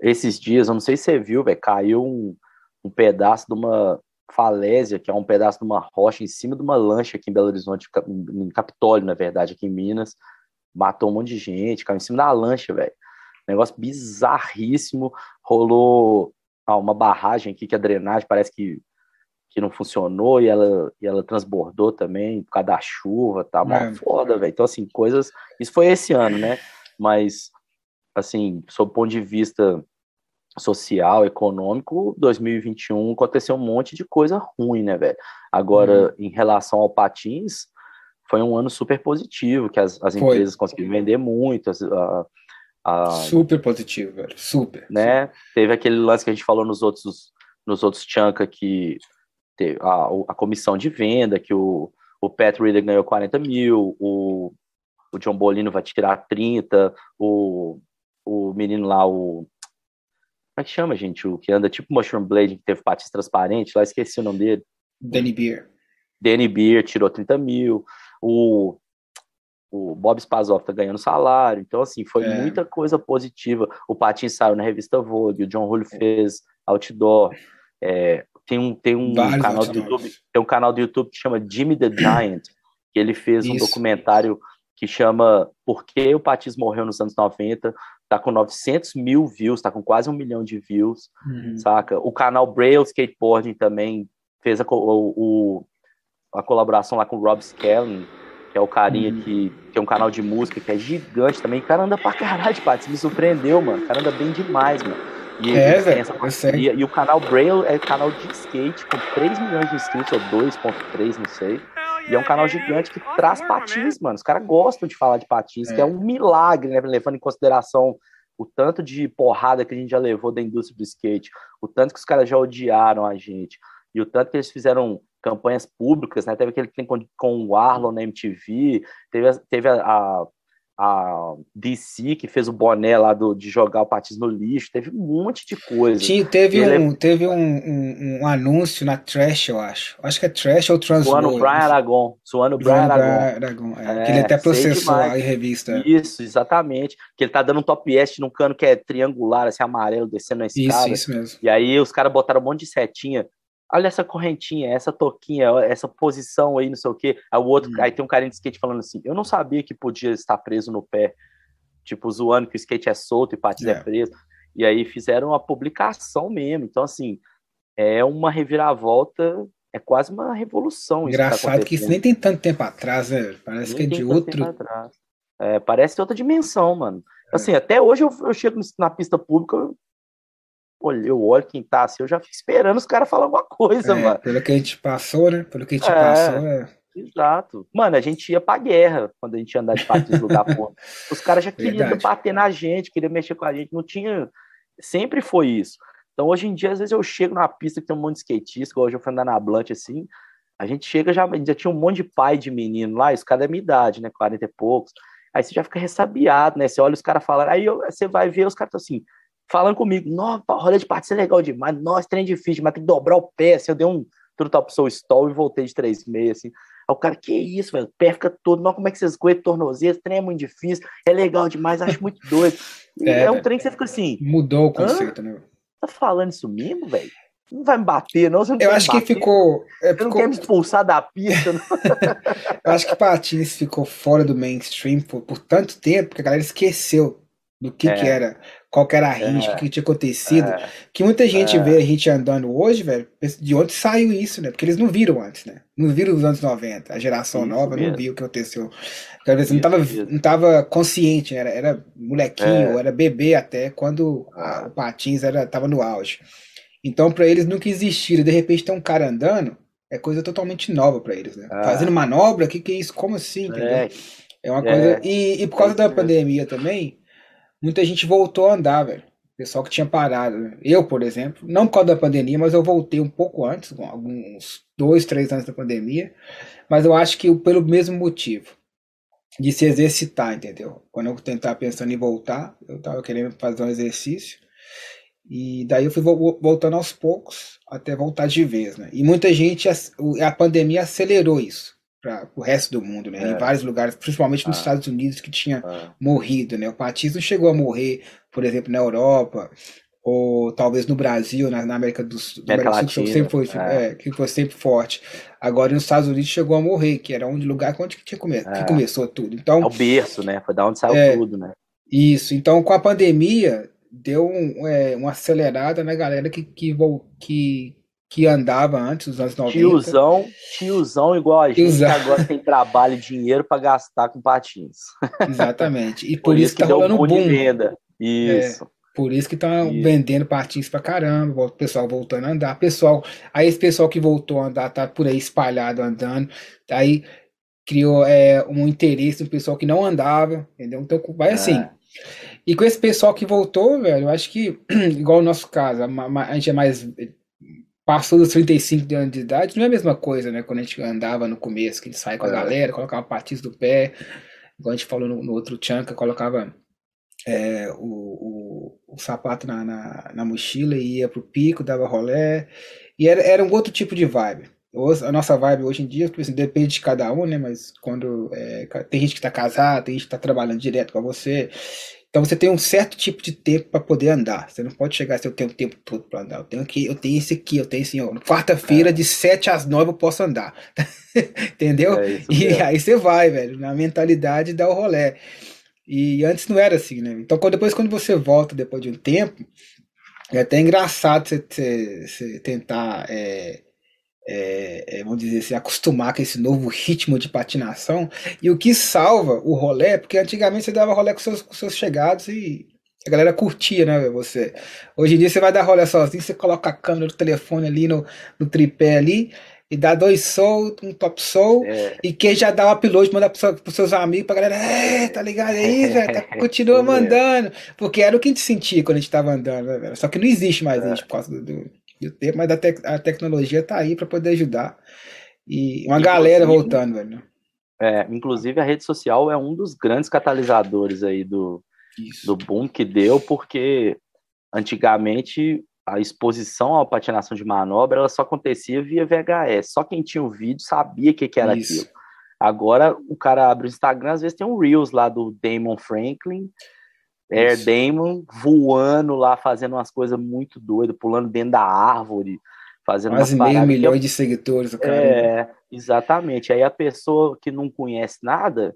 esses dias, eu não sei se você viu, véio, caiu um, um pedaço de uma falésia, que é um pedaço de uma rocha em cima de uma lancha aqui em Belo Horizonte, em Capitólio, na verdade, aqui em Minas. Matou um monte de gente, caiu em cima da lancha, velho. Negócio bizarríssimo. Rolou ah, uma barragem aqui que a drenagem parece que que não funcionou e ela, e ela transbordou também por causa da chuva, tá mal é. foda, velho. Então, assim, coisas. Isso foi esse ano, né? Mas, assim, sob o ponto de vista social, econômico, 2021 aconteceu um monte de coisa ruim, né, velho? Agora, hum. em relação ao patins, foi um ano super positivo, que as, as empresas conseguiram vender muito, as, a, a, super positivo, velho, super. Né? Super. Teve aquele lance que a gente falou nos outros nos outros Chanka que a, a comissão de venda, que o, o Pat Reader ganhou 40 mil, o, o John Bolino vai tirar 30, o, o menino lá, o. Como é que chama, gente? O que anda tipo Mushroom Blade, que teve patins transparentes, lá esqueci o nome dele. Danny Beer. Danny Beer tirou 30 mil. O, o Bob Spazov tá ganhando salário, então assim, foi é. muita coisa positiva. O Patins saiu na revista Vogue, o John Rulli fez outdoor. É, tem um, tem um canal do YouTube, tem um canal do YouTube que chama Jimmy the Giant, que ele fez Isso. um documentário que chama Por que o Patins morreu nos anos 90, tá com 900 mil views, tá com quase um milhão de views, uhum. saca? O canal Braille Skateboarding também fez a, o, o, a colaboração lá com o Rob Skelling, que é o carinha uhum. que tem um canal de música que é gigante tambem. O cara anda pra caralho, Patins, me surpreendeu, mano. O cara anda bem demais, mano. E é, velho, E o canal Braille é canal de skate com 3 milhões de inscritos, ou 2.3, não sei. E é um canal gigante que traz patins, mano. Os caras gostam de falar de patins, é. que é um milagre, né? Levando em consideração o tanto de porrada que a gente já levou da indústria do skate, o tanto que os caras já odiaram a gente, e o tanto que eles fizeram campanhas públicas, né? Teve aquele que tem com, com o Arlon na MTV, teve, teve a, a a DC, que fez o boné lá do, de jogar o patins no lixo, teve um monte de coisa. Tinha, teve um, é... teve um, um, um, anúncio na Trash, eu acho. Acho que é Trash ou Transworld. Suando Brian Aragon. Suando Brian Aragon. Aragon é. É, que ele até processou a revista. Isso, exatamente. Que ele tá dando um top est num cano que é triangular, assim, amarelo, descendo na escada. Isso, isso mesmo. E aí os caras botaram um monte de setinha olha essa correntinha, essa toquinha, essa posição aí, não sei o quê. Aí o outro, hum. aí tem um carinha de skate falando assim, eu não sabia que podia estar preso no pé, tipo, zoando que o skate é solto e patins é. é preso. E aí fizeram uma publicação mesmo. Então, assim, é uma reviravolta, é quase uma revolução. Tá Engraçado que, que, isso nem tem tanto tempo atrás, né? Parece nem que é de outro. É, parece outra dimensão, mano. É. Assim, até hoje eu, eu chego na pista pública, eu olho quem tá assim, eu já fico esperando os caras falar alguma coisa, é, mano. Pelo que a gente passou, né? Pelo que a gente é, passou, é. Exato. Mano, a gente ia pra guerra quando a gente ia andar de patins lugar porra. Os caras já queriam Verdade. bater na gente, queriam mexer com a gente. Não tinha. Sempre foi isso. Então, hoje em dia, às vezes eu chego na pista que tem um monte de skatista, igual hoje eu fui andar na Blunt assim. A gente chega já, já tinha um monte de pai de menino lá, os caras da minha idade, né? 40 e poucos. Aí você já fica ressabiado, né? Você olha os caras falando, aí eu, você vai ver os caras assim, falando comigo, nossa, rolê de parte é legal demais, nossa, trem difícil, mas tem que dobrar o pé, assim, eu dei um trutal pro seu stall e voltei de 3,6, assim. Aí o cara, que isso, velho, o pé fica todo, não, como é que vocês aguentam tornozelo, trem é muito difícil, é legal demais, acho muito doido. É, é um trem que você fica assim... Mudou o conceito, né? Tá falando isso mesmo, velho? Não vai me bater, não. Você não eu acho que ficou. É, você ficou... não quer me expulsar da pista, [laughs] eu acho que Patins ficou fora do mainstream por, por tanto tempo que a galera esqueceu do que, é. que era qual que era a risco, o é. que tinha acontecido. É. Que muita gente é. vê a gente andando hoje, velho, de onde saiu isso, né? Porque eles não viram antes, né? Não viram os anos 90. A geração isso nova mesmo. não viu o que aconteceu. Às vezes não tava, não tava consciente, era, era molequinho, é. era bebê até, quando a, o Patins era, tava no auge. Então, para eles nunca existiram. De repente tem um cara andando, é coisa totalmente nova para eles, né? Fazendo manobra, o que, que é isso? Como assim? É, é uma coisa. E, e por causa da pandemia também muita gente voltou a andar, velho. Pessoal que tinha parado. Eu, por exemplo, não por causa da pandemia, mas eu voltei um pouco antes, alguns dois, três anos da pandemia. Mas eu acho que pelo mesmo motivo de se exercitar, entendeu? Quando eu tentava pensando em voltar, eu tava querendo fazer um exercício. E daí eu fui voltando aos poucos até voltar de vez, né? E muita gente, a pandemia acelerou isso para o resto do mundo, né? É. Em vários lugares, principalmente nos ah. Estados Unidos, que tinha ah. morrido, né? O Patins não chegou a morrer, por exemplo, na Europa, ou talvez no Brasil, na, na América do, do América Sul, que sempre foi, é. É, que foi sempre forte. Agora nos Estados Unidos chegou a morrer, que era um lugar onde que, tinha come, que é. começou tudo. Então, é o berço, né? Foi da onde saiu é, tudo, né? Isso. Então, com a pandemia, deu um, é, uma acelerada na galera que, que, que que andava antes dos anos 90. Tiozão, tiozão igual a gente, tiozão. que agora tem trabalho e dinheiro para gastar com patins. Exatamente. E por, por isso, isso que tá rolando um boom. Venda. Isso. É, por isso que estão tá vendendo patins para caramba, o pessoal voltando a andar. Pessoal, aí esse pessoal que voltou a andar tá por aí espalhado andando. Aí criou é, um interesse no pessoal que não andava, entendeu? Então vai é. assim. E com esse pessoal que voltou, velho, eu acho que, [clears throat] igual o nosso caso, a, a gente é mais passou dos 35 anos de idade, não é a mesma coisa, né? Quando a gente andava no começo, que a gente saia com a é. galera, colocava patins do pé, igual a gente falou no, no outro Chanca, colocava é, o, o, o, sapato na, na, na, mochila e ia pro pico, dava rolé, e era, era um outro tipo de vibe. a nossa vibe hoje em dia, tipo assim, depende de cada um, né? Mas quando é, tem gente que está casado, tem gente que está trabalhando direto com você, então você tem um certo tipo de tempo para poder andar. Você não pode chegar se eu tenho o tempo todo para andar. Eu tenho que, eu tenho esse aqui, eu tenho assim, quarta-feira é. de 7 às 9 eu posso andar. [laughs] Entendeu? É e mesmo. aí você vai, velho, na mentalidade dá o rolé. E antes não era assim, né? Então depois quando você volta depois de um tempo, é até engraçado você, você, você tentar é, é, é, vamos dizer assim, acostumar com esse novo ritmo de patinação. E o que salva o rolé, porque antigamente você dava rolé com seus, com seus chegados e a galera curtia, né, você. Hoje em dia você vai dar rolé sozinho, você coloca a câmera do telefone ali no, no tripé ali e dá dois soul, um top soul, é. e quem já dá o upload manda para os seus amigos, pra galera, é, tá ligado aí, [laughs] velho, tá, continua mandando, porque era o que a gente sentia quando a gente tava andando, né, velho? Só que não existe mais é. isso por causa do, do o tempo, mas a, te a tecnologia está aí para poder ajudar. E uma inclusive, galera voltando, velho. É, inclusive a rede social é um dos grandes catalisadores aí do, do boom que deu, porque antigamente a exposição à patinação de manobra ela só acontecia via VHS. Só quem tinha o vídeo sabia o que, que era Isso. aquilo. Agora o cara abre o Instagram, às vezes tem um Reels lá do Damon Franklin, Air Isso. Damon voando lá, fazendo umas coisas muito doidas, pulando dentro da árvore, fazendo Quase meio milhão de seguidores, cara. É, exatamente. Aí a pessoa que não conhece nada,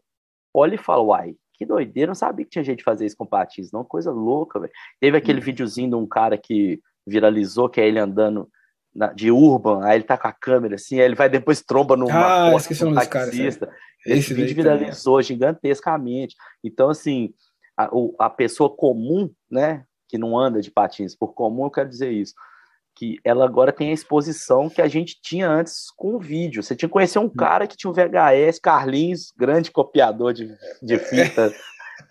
olha e fala, uai, que doideira, não sabia que tinha gente fazer isso com patins, não, coisa louca, velho. Teve aquele hum. videozinho de um cara que viralizou, que é ele andando na, de Urban, aí ele tá com a câmera assim, aí ele vai depois tromba no ah, esqueci o nome taxista. Cara, Esse, Esse vídeo viralizou também. gigantescamente. Então, assim, a, a pessoa comum, né, que não anda de patins, por comum eu quero dizer isso, que ela agora tem a exposição que a gente tinha antes com o vídeo. Você tinha que conhecer um hum. cara que tinha um VHS, Carlinhos, grande copiador de, de fita.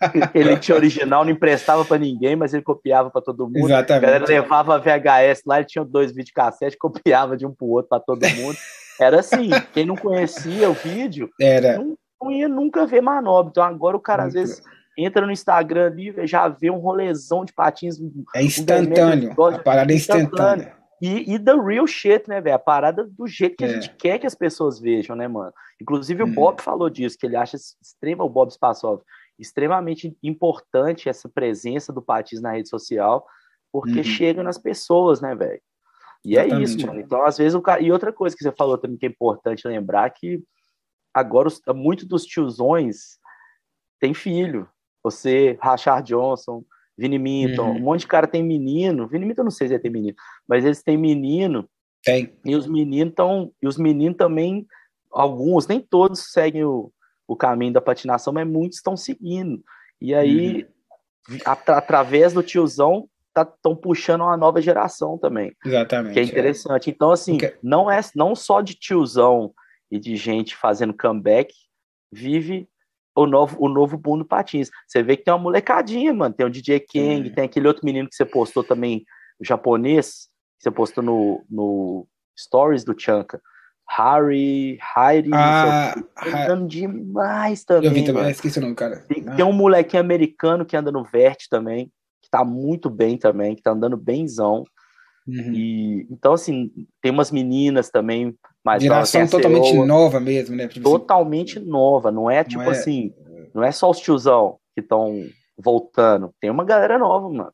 [laughs] ele tinha original, não emprestava para ninguém, mas ele copiava para todo mundo. Exatamente. A galera levava VHS lá, ele tinha dois videocassete, copiava de um para o outro para todo mundo. Era assim, quem não conhecia o vídeo, Era. Não, não ia nunca ver manobra. Então agora o cara, Muito. às vezes entra no Instagram ali, já vê um rolezão de patins. É instantâneo. Um a parada é instantânea. E, e the real shit, né, velho? A parada do jeito que é. a gente quer que as pessoas vejam, né, mano? Inclusive o hum. Bob falou disso, que ele acha extrema, o Bob Spassov, extremamente importante essa presença do patins na rede social, porque uhum. chega nas pessoas, né, velho? E é Exatamente. é isso, mano. Então, às vezes, o cara. E outra coisa que você falou também que é importante lembrar que agora os... muito dos tiozões tem filho. Você, Rashard Johnson, Vini Minton, uhum. um monte de cara tem menino. Vini Minton não sei se tem menino, mas eles têm menino. Tem. E os meninos estão. E os meninos também, alguns, nem todos seguem o, o caminho da patinação, mas muitos estão seguindo. E aí, uhum. através do tiozão, estão tá, puxando uma nova geração também. Exatamente. Que é, é. interessante. É. Então, assim, okay. não é não só de tiozão e de gente fazendo comeback, vive o novo, o novo boom do Patins. Você vê que tem uma molecadinha, mano. Tem o DJ Kang, tem aquele outro menino que você postou também, japonês, que você postou no, no Stories do Chanka. Harry, Harry, ah, tá andando demais também. Eu vi também, esqueci o nome, cara. Tem, ah. tem, um molequinho americano que anda no Vert também, que tá muito bem também, que tá andando benzão. Uhum. E, então, assim, tem umas meninas também mais Geração totalmente nova mesmo, né? Tipo assim, totalmente assim, nova, não é tipo não é... assim, não é só os tiozão que estão voltando, tem uma galera nova, mano.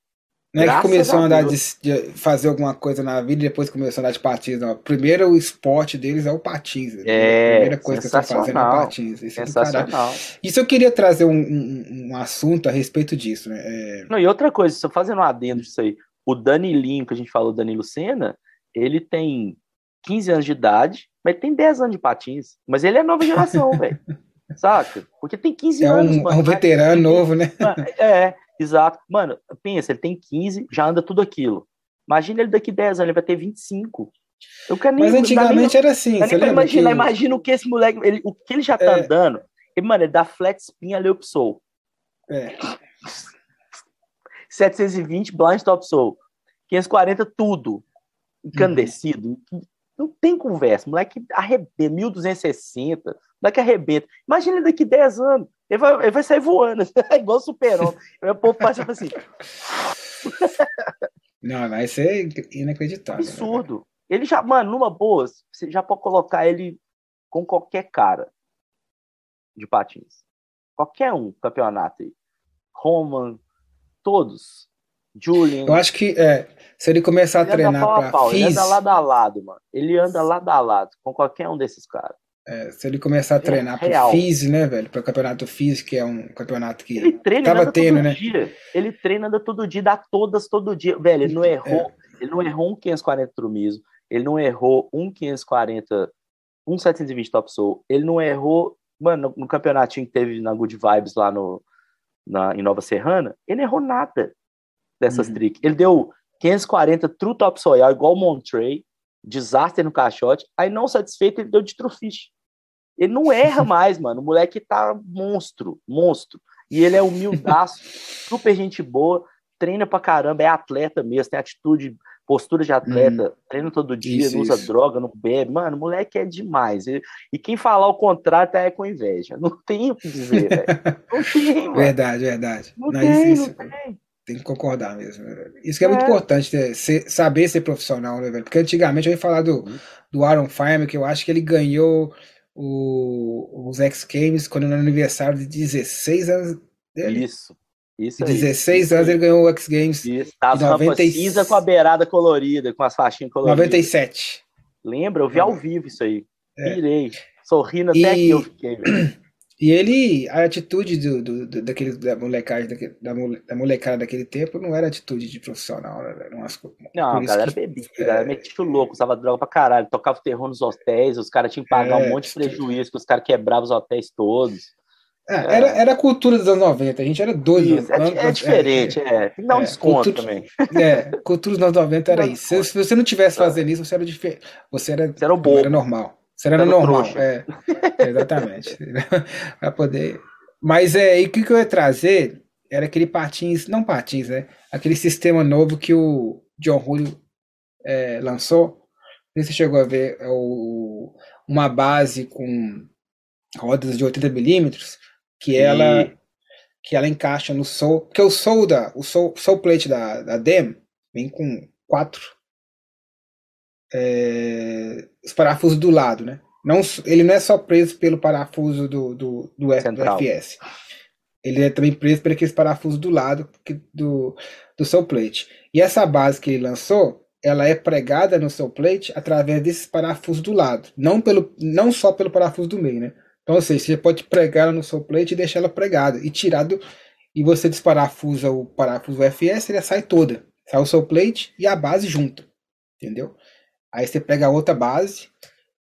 Não é que começou a, andar de, de, fazer alguma coisa na vida e depois começou a andar de patins. Não. Primeiro o esporte deles é o patins. É, a primeira coisa que estão fazendo é o patins. Isso é sensacional. É Isso eu queria trazer um, um, um, assunto a respeito disso. Né? É... Não, e outra coisa, só fazendo um adendo disso aí. O Danilinho, que a gente falou, Danilo Senna, ele tem 15 anos de idade, mas tem 10 anos de patins. Mas ele é nova geração, [laughs] velho. Saca? Porque tem 15 é anos. Um, mano, um veterano novo, né? [laughs] É, exato. Mano, pensa, ele tem 15, já anda tudo aquilo. Imagina ele daqui 10 anos, ele vai ter 25. Eu quero nem, Mas antigamente nem, era assim. Você imagina, que... imagina o que esse moleque, ele, o que ele já tá é. andando. Ele, mano, ele dá flat spin ali up soul. É. 720 blind top soul. 540 tudo. Encandecido. Uhum. Não tem conversa. Moleque arrebenta, 1260. Moleque arrebenta. Imagina daqui 10 anos. Ele vai, ele vai sair voando. [laughs] É igual o super-homem. [laughs] o povo passa assim. [laughs] Não, vai ser inacreditável. Absurdo. Ele já, mano, numa boa, você já pode colocar ele com qualquer cara de patins. Qualquer um campeonato aí. Roman, todos. Julian. Eu acho que é, se ele começar a treinar para pau, Ele anda lado a lado, mano. Ele anda lado a lado com qualquer um desses caras. É, se ele começar a treinar é para FIS, né, velho? Para o campeonato FIS, que é um campeonato que ele treina, tava tendo, todo né? Dia. Ele treina anda todo dia, dá todas todo dia. Velho, ele não é. errou, é. ele não errou um 540 trumiso, ele não errou um 540, um 720 top soul, ele não errou, mano, no, no campeonatinho que teve na Good Vibes lá no, na, em Nova Serrana, ele errou nada dessas uhum. tricks. Ele deu 540 true top soil, igual o Montrey, desastre no caixote. Aí, não satisfeito, ele deu de trufish. Ele não erra [laughs] mais, mano. O moleque tá monstro, monstro. E ele é humildaço, [laughs] super gente boa, treina pra caramba, é atleta mesmo, tem atitude, postura de atleta, hum, treina todo dia, isso, não usa isso. droga, não bebe. Mano, moleque é demais. E, e quem falar o contrário tá é com inveja. Não tem o que dizer, velho. Não [laughs] tem, mano. Verdade, verdade. Não, não tem, isso, não tem. Tem que concordar mesmo. Né, isso que é, é. muito importante, né? ser, saber ser profissional, né, velho? Porque antigamente eu ia falar do, uhum. do Aaron Fireman, que eu acho que ele ganhou o, os X Games quando era aniversário de 16 anos dele. Isso. Isso aí. 16 isso anos ele ganhou o X Games. Isso, tá 90... cinza com a beirada colorida, com as faixinhas coloridas. 97. Lembra? Eu vi ao vivo isso aí. É. Virei. Sorrindo até e... que eu fiquei. [clears throat] E ele, a atitude do, do, do daquele, da molecagem, daquele, da, da molecada daquele tempo não era atitude de profissional, né, Umas, não, a galera que, bebia, a galera é... metia louco, usava droga pra caralho, tocava terror nos hotéis, os caras tinham que pagar é, um monte de prejuízo, que os caras quebravam os hotéis todos. É, é. Era, era a cultura dos anos 90, a gente era doido. Isso, é, é, diferente, é, Tem que dar um desconto cultura, também. É, cultura dos anos 90 era isso. Se, se, você não tivesse fazendo isso, você era diferente. Você era, você era, bobo. era normal. Será no normal, é, [laughs] exatamente. [laughs] para poder. Mas é, e o que, que eu ia trazer era aquele patins, não patins, né? Aquele sistema novo que o John Julio é, lançou. Não sei se você chegou a ver é o, uma base com rodas de 80 milímetros que ela que ela encaixa no sol, porque o sol da o sol, sol plate da, da DEM vem com quatro é, os parafusos do lado, né? Não, ele não é só preso pelo parafuso do, do, do, F, do FS. Ele é também preso por aqueles parafusos do lado do, do seu plate. E essa base que ele lançou, ela é pregada no seu plate através desses parafusos do lado. Não, pelo, não só pelo parafuso do meio, né? Então, seja, você pode pregar ela no seu plate e deixar ela pregada. E tirado e você desparafusa o parafuso FS, ele sai toda. Sai o seu plate e a base junto. Entendeu? Aí você pega a outra base,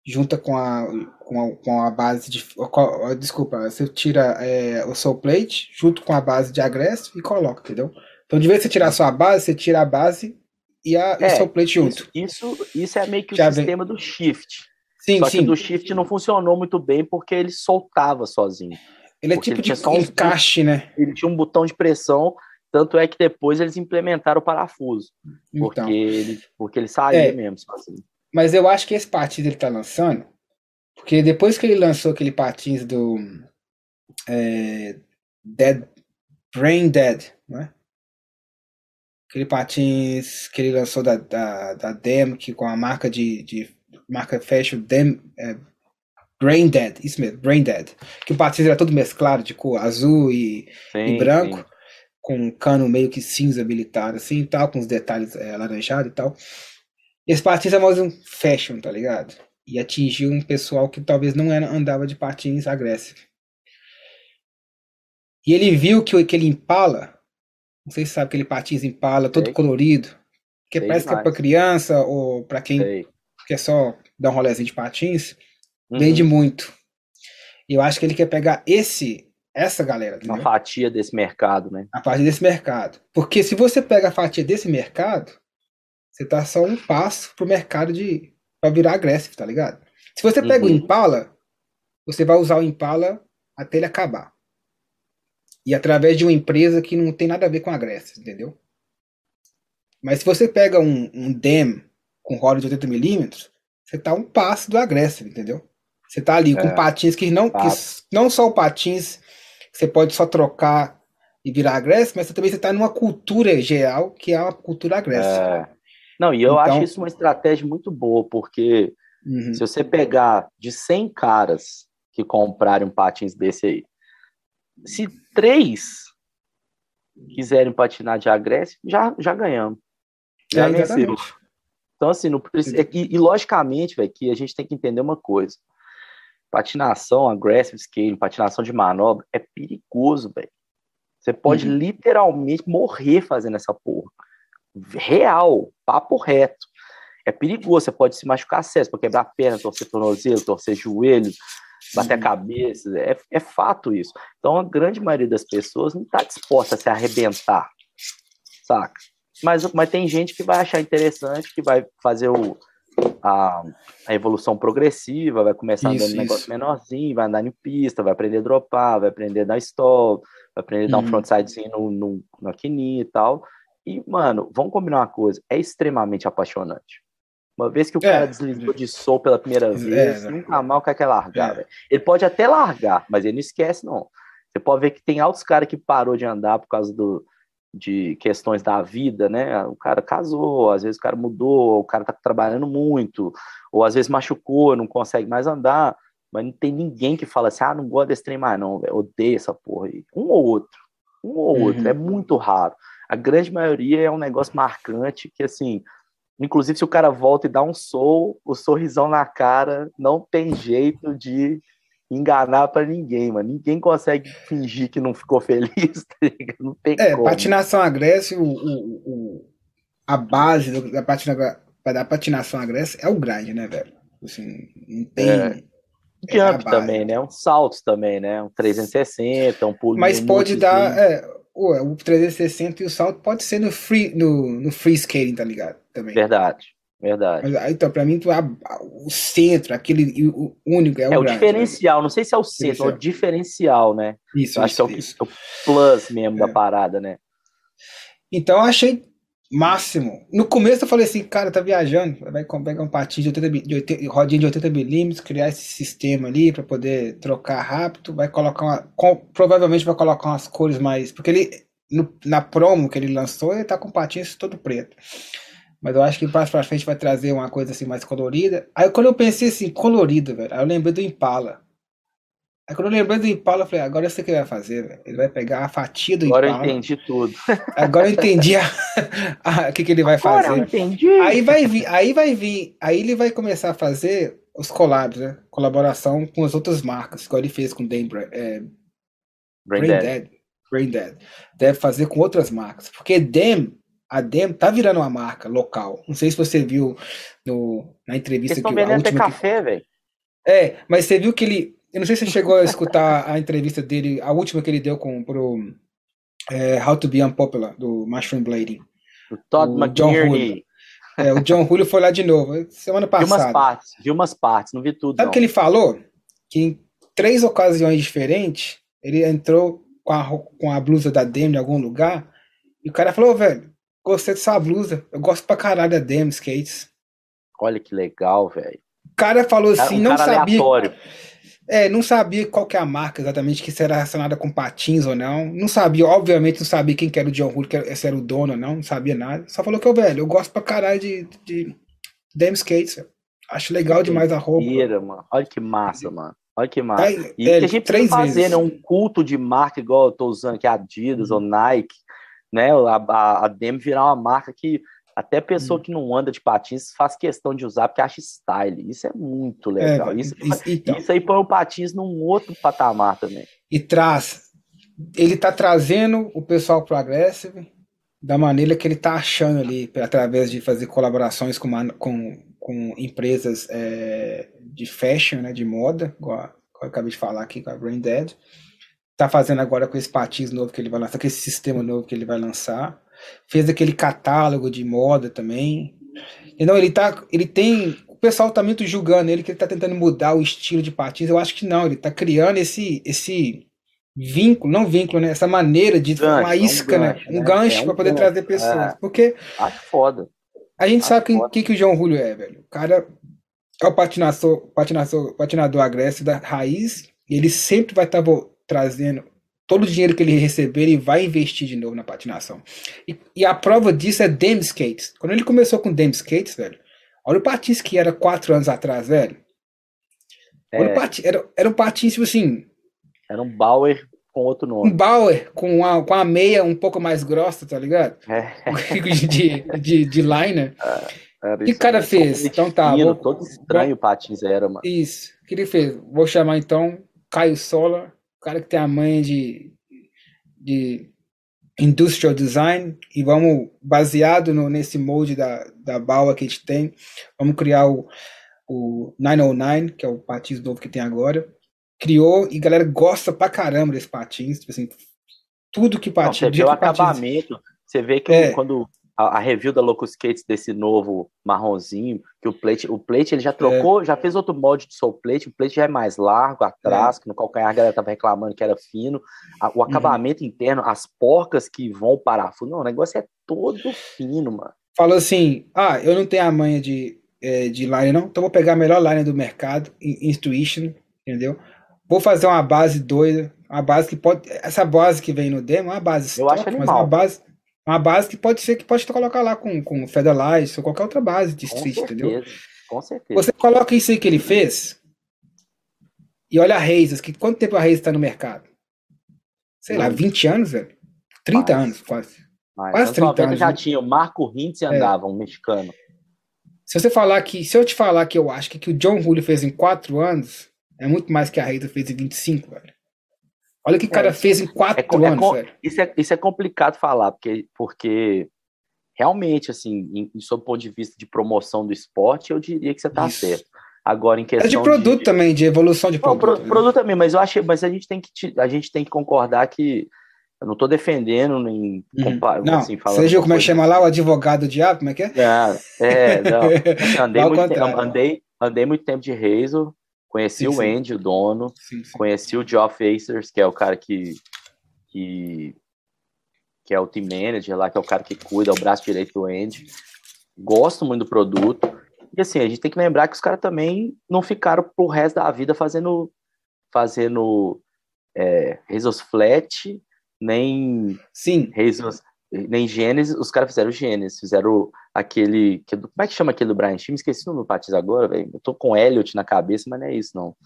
junta com a, com a, com a base de. Com, desculpa, você tira é, o soul plate junto com a base de agresso e coloca, entendeu? Então, de vez em você tirar só a base, você tira a base e, a, é, o soul plate junto. Isso, isso, isso é meio que o Já sistema vem... do shift. Sim, Só sim. que do shift não funcionou muito bem porque ele soltava sozinho. Ele é tipo de um encaixe, né? Ele tinha um botão de pressão tanto é que depois eles implementaram o parafuso. Porque, então, ele, porque ele saía é, mesmo sozinho. Mas eu acho que esse patins ele tá lançando. Porque depois que ele lançou aquele patins do. É, Dead, Brain Dead, né? Aquele patins que ele lançou da, da, da Dem, que com a marca de, de marca fashion Dem, é, Brain Dead, isso mesmo, Brain Dead. Que o patins era todo mesclado de cor azul e, sim, e branco. Sim com um cano meio que cinza militar, assim, tal, com os detalhes é, alaranjados e tal. Esse patins é mais um fashion, tá ligado? E atingiu um pessoal que talvez não era, andava de patins agressivo. E ele viu que aquele Impala, não sei se sabe aquele patins Impala, todo sei. colorido, que sei parece demais. que é pra criança ou para quem sei. Quer só dar um rolezinho de patins, uhum. vende muito. E eu acho que ele quer pegar esse essa galera. Entendeu? Uma fatia desse mercado, né? A fatia desse mercado. Porque se você pega a fatia desse mercado, você tá só um passo pro mercado de para virar agressivo, tá ligado? Se você pega uhum. o Impala, você vai usar o Impala até ele acabar. E através de uma empresa que não tem nada a ver com agressivo, entendeu? Mas se você pega um, um DEM com roda de 80mm, você tá um passo do agressivo, entendeu? Você tá ali é. com patins que não, que não só o patins você pode só trocar e virar agressivo, mas você também está numa cultura geral que é uma cultura agressiva. Não, e eu então... acho isso uma estratégia muito boa, porque uhum. se você pegar de 100 caras que comprarem um patins desse aí, se três quiserem patinar de agreste, já, já ganhamos. Já é, vencemos. Então, assim, no, e, e logicamente, velho, que a gente tem que entender uma coisa. Patinação, aggressive skating, patinação de manobra é perigoso, velho. Você pode uhum. literalmente morrer fazendo essa porra. Real, papo reto. É perigoso, você pode se machucar sério, pode quebrar a perna, torcer tornozelo, torcer joelho, bater uhum. a cabeça. É, é fato isso. Então, a grande maioria das pessoas não está disposta a se arrebentar, saca? Mas, mas tem gente que vai achar interessante, que vai fazer o, a, a evolução progressiva, vai começar isso, andando um negócio menorzinho, vai andar em pista, vai aprender a dropar, vai aprender a dar stall, vai aprender a dar um uhum. frontsidezinho no, no, no e tal. E, mano, vamos combinar uma coisa, é extremamente apaixonante. Uma vez que o cara é, deslizou de sol pela primeira é, vez, é, nunca mal quer largar, é. Ele pode até largar, mas ele não esquece, não. Você pode ver que tem altos caras que parou de andar por causa do, de questões da vida, né? O cara casou, às vezes o cara mudou, o cara tá trabalhando muito, ou às vezes machucou, não consegue mais andar, mas não tem ninguém que fala assim, ah, não gosto desse trem mais não, velho, odeio essa porra aí. Um ou outro, um ou uhum. outro, é muito raro. A grande maioria é um negócio marcante que, assim, inclusive se o cara volta e dá um sol, o sorrisão na cara, não tem jeito de enganar para ninguém, mano. Ninguém consegue fingir que não ficou feliz, [laughs] tá Não tem é, como. patinação agressiva, o, o, o, a base da, patina, da patinação agressiva é o grind, né, velho? Assim, não tem. É. é Jump é também, né? Um salto também, né? Um 360, um pulo. Mas pode dar. É, o 360 e o salto pode ser no free, no, no free skating, tá ligado? Também. Verdade. Verdade. Mas, então, para mim, o centro, aquele o único, é o, é o grande, diferencial. Né? Não sei se é o centro, é o diferencial, né? Isso, acho que é o, é o, plus mesmo é. da parada, né? Então, eu achei máximo. No começo, eu falei assim, cara, tá viajando, vai pegar um patinho de 80, de 80 rodinha de 80 milímetros, criar esse sistema ali para poder trocar rápido, vai colocar uma, com, provavelmente vai colocar umas cores mais, porque ele no, na promo que ele lançou, ele tá com patins todo preto. Mas eu acho que mais pra frente vai trazer uma coisa assim mais colorida. Aí quando eu pensei assim, colorido, velho, aí eu lembrei do Impala. Aí quando eu lembrei do Impala, eu falei, agora eu sei o que ele vai fazer, velho. Ele vai pegar a fatia do agora Impala. [laughs] Agora eu entendi tudo. Agora eu entendi o que, que ele vai agora fazer. Eu entendi. Aí vai vir, aí vai vir, aí ele vai começar a fazer os collabs, né? Colaboração com as outras marcas, igual ele fez com Dan, é, Brain, Brain Dead. Dead. Brain Dead. Deve fazer com outras marcas. Porque Dem a Dem tá virando uma marca local. Não sei se você viu no, na entrevista Eles que vendendo até café, que... velho. É, mas você viu que ele. Eu não sei se você chegou a escutar a entrevista dele, a última que ele deu com pro é, How to Be Unpopular, do Mushroom Blading. O Todd o John Julio. É, o John Julio foi lá de novo, semana passada. Vi umas partes, vi umas partes, não vi tudo. Sabe o que ele falou? Que em três ocasiões diferentes, ele entrou com a, com a blusa da Demi em algum lugar, e o cara falou, velho, Gostei dessa blusa. Eu gosto pra caralho da Dem Skates. Olha que legal, velho. O cara falou assim, um não sabia. Aleatório. É, não sabia qual que é a marca exatamente, que será relacionada com patins ou não. Não sabia, obviamente, não sabia quem que era o John que se era o dono ou não, não sabia nada. Só falou que eu, velho, eu gosto pra caralho de, de Skates. Acho legal que demais a roupa. Mentira, mano. Olha que massa, mano. Olha que massa. É, e é, a gente três fazer, né, um culto de marca igual eu tô usando aqui, Adidas uhum. ou Nike né? A, a, a Dem virar uma marca que até pessoa hum. que não anda de patins faz questão de usar porque acha style. Isso é muito é, legal. É, isso, então, isso aí põe o patins num outro patamar também. E traz. Ele tá trazendo o pessoal pro Aggressive da maneira que ele tá achando ali, através de fazer colaborações com, uma, com, com empresas é, de fashion, né, de moda, igual, igual eu acabei de falar aqui com a Brain Dead tá fazendo agora com esse patins novo que ele vai lançar, com esse sistema novo que ele vai lançar. Fez aquele catálogo de moda também. Então ele tá, ele tem, o pessoal tá muito julgando ele que ele tá tentando mudar o estilo de patins. Eu acho que não, ele tá criando esse esse vínculo, não vínculo, né? Essa maneira de gancho, uma isca, um gancho, né? Um gancho é um para poder gancho, trazer pessoas. É. Porque acho foda. A gente acho sabe quem, quem que o João Julio é, velho. O cara é o patinador, patinador, patinador agressivo da raiz, e ele sempre vai estar tá trazendo todo o dinheiro que ele receber, ele vai investir de novo na patinação. E, e a prova disso é Dem Skates. Quando ele começou com Dem Skates, velho, olha o patins que era quatro anos atrás, velho. É. Patins, era, era um patins, tipo assim. Era um Bauer com outro nome. Um Bauer com a, com a meia um pouco mais grossa, tá ligado? É. [laughs] de, de, de liner. [laughs] É, o que o cara fez? Então tá. Fino, vou, todo estranho o patins era, mano. Isso. O que ele fez? Vou chamar então Caio Sola cara que tem a manha de, de industrial design e vamos, baseado no, nesse molde da, da Baua que a gente tem, vamos criar o, o 909, que é o patins novo que tem agora. Criou e a galera gosta pra caramba desse patins, tipo assim, tudo que patins... Não, você vê o acabamento, você vê que é. quando a, a, review da Locus Skates desse novo marronzinho, que o plate, o plate ele já trocou, é. já fez outro molde de soul plate, o plate já é mais largo atrás, é. que no calcanhar a galera tava reclamando que era fino, a, o acabamento uhum. interno, as porcas que vão parafuso, não, o negócio é todo fino, mano. Falou assim, ah, eu não tenho a manha de, é, de line não, então vou pegar a melhor line do mercado, Intuition, entendeu? Vou fazer uma base doida, uma base que pode, essa base que vem no demo, é uma base eu stock, acho animal. mas uma base uma base que pode ser que pode colocar lá com, com Federalize ou qualquer outra base de Street, com entendeu? Com certeza. Você coloca isso aí que ele fez e olha a Reis, que quanto tempo a Reis está no mercado? Sei lá, 20 anos, velho? 30 Mais. anos, quase. Mais. Quase 30 anos. já né? tinha o Marco Hintz e andava, é. um mexicano. Se você falar que, se eu te falar que eu acho que, que o John Julio fez em 4 anos, é muito mais que a Reis fez em 25, velho. Olha o que o cara é, fez em quatro é, anos, é, velho. Isso é, isso é complicado falar, porque, porque realmente, assim, em, em sob ponto de vista de promoção do esporte, eu diria que você está certo. Agora, em questão. É de produto de... também, de evolução de produto. Não, pro, né? produto também, mas eu acho, mas a gente tem que, a gente tem que concordar que eu não estou defendendo nem hum. não, assim, falando. Você viu como é que chama lá o advogado do diabo? Como é que é? É, é não. [laughs] Andei, muito tempo, andei, andei muito tempo de Razor, Conheci sim, o Andy, o dono, sim, conheci o Geoff Acers, que é o cara que, que, que é o team manager lá, que é o cara que cuida, é o braço direito do Andy. Gosto muito do produto. E assim, a gente tem que lembrar que os caras também não ficaram pro resto da vida fazendo fazendo é, Razors Flat, nem Sim. Razors, nem Gênesis, os caras fizeram Gênesis, fizeram aquele. Que, como é que chama aquele do Brian Team? Esqueci o nome do Patiz agora, velho. Eu tô com Elliot na cabeça, mas não é isso, não.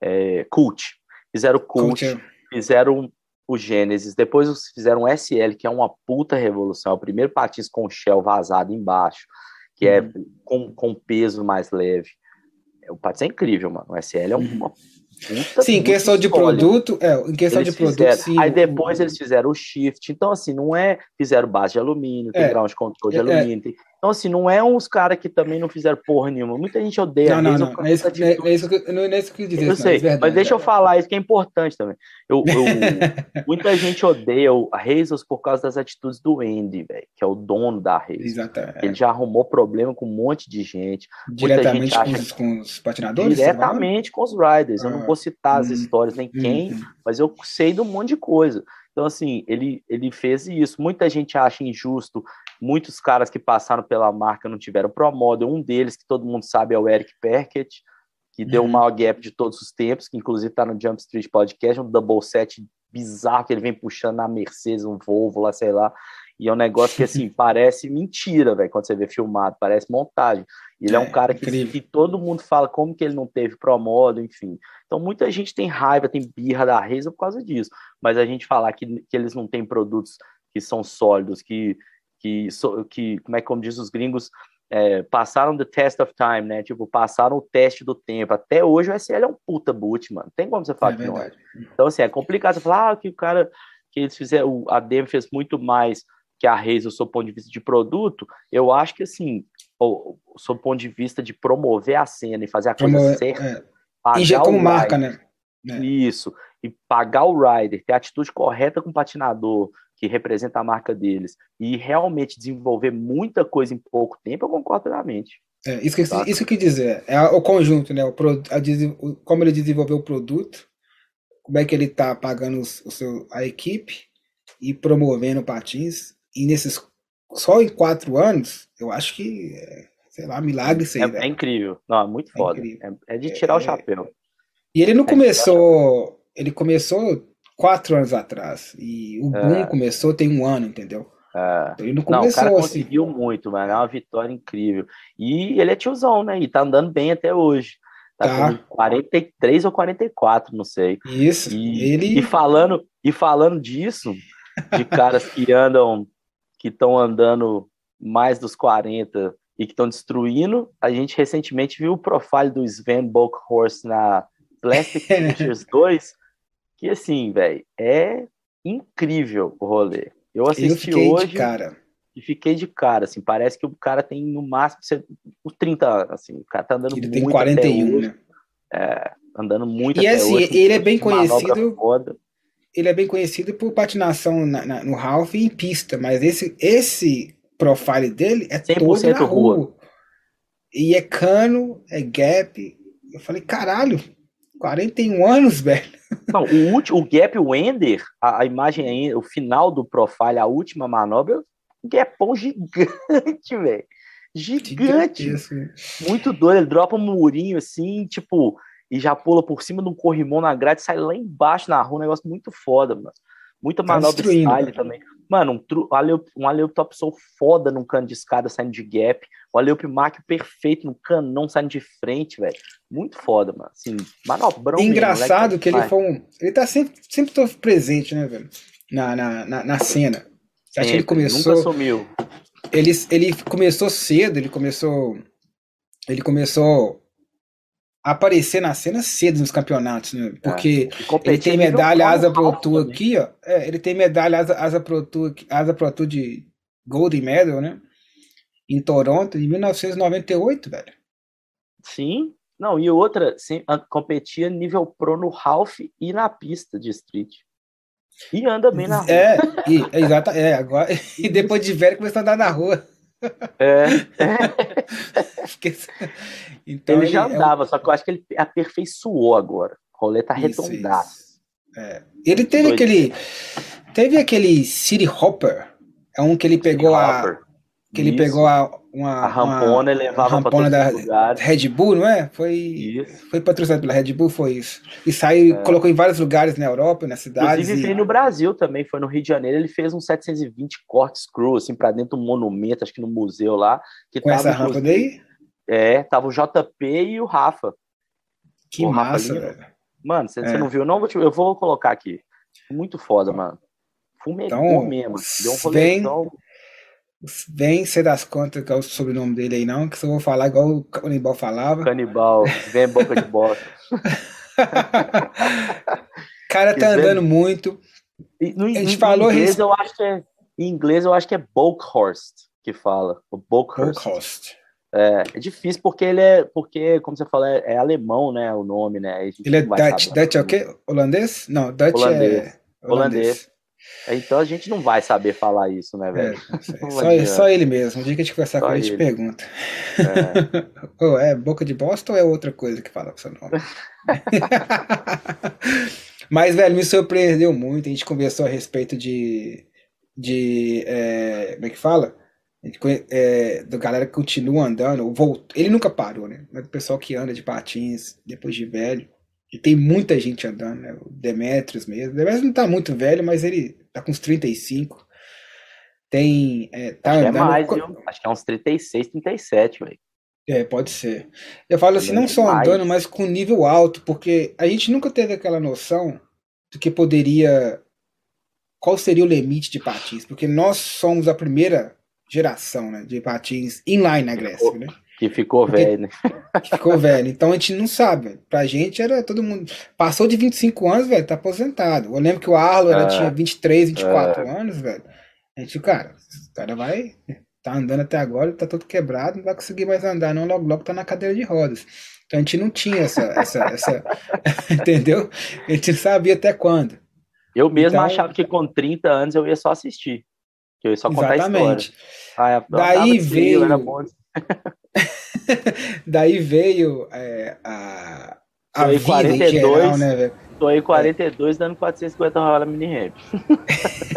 É, Cult. Fizeram Cult, Cult é. fizeram o Gênesis, depois fizeram o SL, que é uma puta revolução. É o primeiro patins com shell vazado embaixo, que é uhum. com, com peso mais leve. O patins é incrível, mano. O SL é uhum. uma Puta sim, em questão de produto, é, em questão eles de produto, fizeram. sim. Aí depois eles fizeram o shift. Então, assim, não é. Fizeram base de alumínio, tem é, ground control de é, alumínio. É. Tem, então, assim, não é uns caras que também não fizeram porra nenhuma. Muita gente odeia. Não, não, não. É isso, é, é, isso que, não é isso que eu dizer. Eu sei, verdade, mas deixa eu falar isso que é importante também. Eu, eu [laughs] muita gente odeia a Razors por causa das atitudes do Andy, velho, que é o dono da Razors. Exatamente. Ele já arrumou problema com um monte de gente. Diretamente gente com, os, com, os, patinadores? Diretamente com os riders. Ah, eu não ah, vou citar hum, as histórias, nem hum, quem, hum. mas eu sei de um monte de coisa. Então, assim, ele, ele fez isso. Muita gente acha injusto. Muitos caras que passaram pela marca não tiveram promodo. Um deles, que todo mundo sabe, é o Eric Perkett, que deu o uhum. maior gap de todos os tempos, que inclusive está no Jump Street Podcast, um double set bizarro que ele vem puxando na Mercedes, um Volvo lá, sei lá. E é um negócio que, assim, [laughs] parece mentira, velho, quando você vê filmado, parece montagem. Ele é, é um cara que, que, todo mundo fala como que ele não teve promodo, enfim. Então, muita gente tem raiva, tem birra da Reza por causa disso. Mas a gente falar que, que eles não têm produtos que são sólidos, que, que, que como é que como diz os gringos, é, passaram the test of time, né? Tipo, passaram o teste do tempo. Até hoje o SL é um puta boot, mano. Tem como você falar é que não é. Então, assim, é complicado você falar ah, que o cara, que eles fizeram, a Dem fez muito mais que a Reis, do seu ponto de vista de produto. Eu acho que, assim, o, o seu ponto de vista de promover a cena e fazer a coisa certa. É. E já como marca, né? É. Isso. E pagar o rider, ter a atitude correta com o patinador, que representa a marca deles, e realmente desenvolver muita coisa em pouco tempo, eu concordo plenamente. É, isso que, tá? isso que dizer, é o conjunto, né? O, a, como ele desenvolveu o produto, como é que ele está pagando o seu, a equipe e promovendo patins, e nesses só em quatro anos, eu acho que, sei lá, milagre isso aí, é, é, incrível, não, é muito é foda, é, é, de tirar o chapéu. E ele não começou, ele começou quatro anos atrás. E o é. boom começou tem um ano, entendeu? É. Ele não começou não, o cara assim. conseguiu muito, mano. É uma vitória incrível. E ele é tiozão, né? E tá andando bem até hoje. Tá, tá. com 43 ou 44, não sei. Isso. E, ele... e falando e falando disso, de caras que andam, que estão andando mais dos 40 e que estão destruindo, a gente recentemente viu o profile do Sven Bokhorst na Plastic [laughs] Pictures 2, que assim, velho, é incrível o rolê. Eu assisti eu hoje cara. e fiquei de cara, assim, parece que o cara tem no máximo uns 30 anos, assim, o cara tá andando ele muito tem 41, né? É, andando muito E assim, ele é bem conhecido ele é bem conhecido por patinação na, na, no half e em pista, mas esse esse profile dele é todo na rua. rua. E é cano, é gap. Eu falei, caralho, 41 anos, [laughs] velho. Não, o, último, o gap, o Ender, a, a imagem aí, o final do profile, a última manobra, um gapão gigante, [laughs] velho. Gigante. Muito doido. Ele dropa um murinho assim, tipo, e já pula por cima de um corrimão na grade, sai lá embaixo na rua, um negócio muito foda, mano. Muita tá manobra style também. Mano, um, um alley-up top soul foda num cano de escada saindo de gap. O alley-up mac perfeito no canão saindo de frente, velho. Muito foda, mano. Assim, manobrão. Engraçado mesmo, que ele foi um... Ele tá sempre, sempre tô presente, né, velho? Na, na, na, na cena. Acho que ele começou... Nunca sumiu. Ele, ele começou cedo, ele começou... Ele começou aparecer na cena cedo nos campeonatos, né? Porque é, ele tem medalha asa pro tour aqui, ó. É, ele tem medalha asa, asa pro tour, asa pro tour de Golden Medal, né? Em Toronto, em 1998, velho. Sim. Não, e outra, sim, competia nível pro no half e na pista de street. E anda bem na rua. É, e, é, exata, é, agora, [laughs] e depois de velho começou a andar na rua. É. [laughs] [laughs] então, ele, ele já andava, é um... só que eu acho que ele aperfeiçoou agora. O rolê tá arredondado. É. Ele teve Doido. aquele. Teve aquele City Hopper. É um que ele pegou a. Que ele pegou a, uma, a rampona uma, e levava rampona da lugares. Red Bull, não é? Foi, isso. foi patrocinado pela Red Bull, foi isso. E saiu, é. colocou em vários lugares na Europa, na cidade. Inclusive, e... no Brasil também, foi no Rio de Janeiro, ele fez um 720 cortes cru, assim, pra dentro do monumento, acho que no museu lá. Que Com tava, essa rampa daí? É, tava o JP e o Rafa. Que o massa, Rafa velho. Mano, você, é. não viu? Não, eu vou colocar aqui. Muito foda, mano. Fumegou então, mesmo. Deu um rolezão. Vem ser das contas que é o sobrenome dele aí, não, que só vou falar igual o Canibal falava. Canibal, vem boca de bosta. [laughs] cara tá andando muito. No, a gente falou inglês, eu acho que é, em inglês eu acho que é Bokhorst que fala. O Bokhorst. É, é difícil porque ele é, porque, como você fala, é, é alemão, né? O nome, né? Ele é Dutch. Dutch é o quê? Holandês? Não, Dutch holandês. é. Holandês. holandês. Então a gente não vai saber falar isso, né, velho? É, [laughs] só, só, ele mesmo. Um dia que a gente conversar só com ele, a gente pergunta. É. [laughs] ou é boca de bosta ou é outra coisa que fala com seu nome? [laughs] Mas, velho, me surpreendeu muito. A gente conversou a respeito de. de é, como é que fala? É, do galera que continua andando. Voltou. Ele nunca parou, né? Mas o pessoal que anda de patins depois de velho. E tem muita gente andando, né? O Demetrius mesmo. O Demetrius não tá muito velho, mas ele tá com uns 35. Tem. É, tá Acho andando. Que é mais, viu? Acho que é uns 36, 37, velho. É, pode ser. Eu falo assim, não só andando, mas com nível alto, porque a gente nunca teve aquela noção do que poderia. Qual seria o limite de patins? Porque nós somos a primeira geração né, de patins inline agressive, né? Que ficou Porque, velho, né? Que ficou velho. Então a gente não sabe. Pra gente era todo mundo. Passou de 25 anos, velho, tá aposentado. Eu lembro que o Arlo é, tinha 23, 24 é. anos, velho. A gente, cara, o cara vai. Tá andando até agora, tá todo quebrado, não vai conseguir mais andar, não. Logo, logo tá na cadeira de rodas. Então a gente não tinha essa. essa, essa [laughs] entendeu? A gente não sabia até quando. Eu mesmo então, achava que com 30 anos eu ia só assistir. Que eu ia só contar exatamente. a história. Ah, Daí veio. [laughs] Daí veio é, a, a vida 42, em geral, né, velho? Tô aí 42 é. dando 450 rola mini ramp.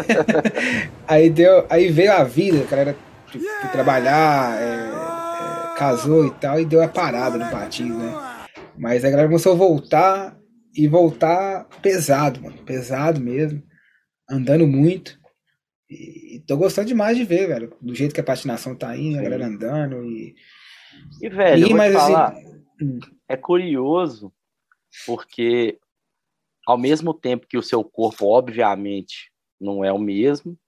[laughs] aí, deu, aí veio a vida, a galera tipo, trabalhar, é, é, casou e tal, e deu a parada no patins, né? Mas a galera começou a voltar e voltar pesado, mano. Pesado mesmo. Andando muito. E, tô gostando demais de ver, velho. Do jeito que a patinação tá indo, a galera andando. E, e velho, e, mas, assim, falar, assim, é curioso, porque ao mesmo tempo que o seu corpo, obviamente, não é o mesmo,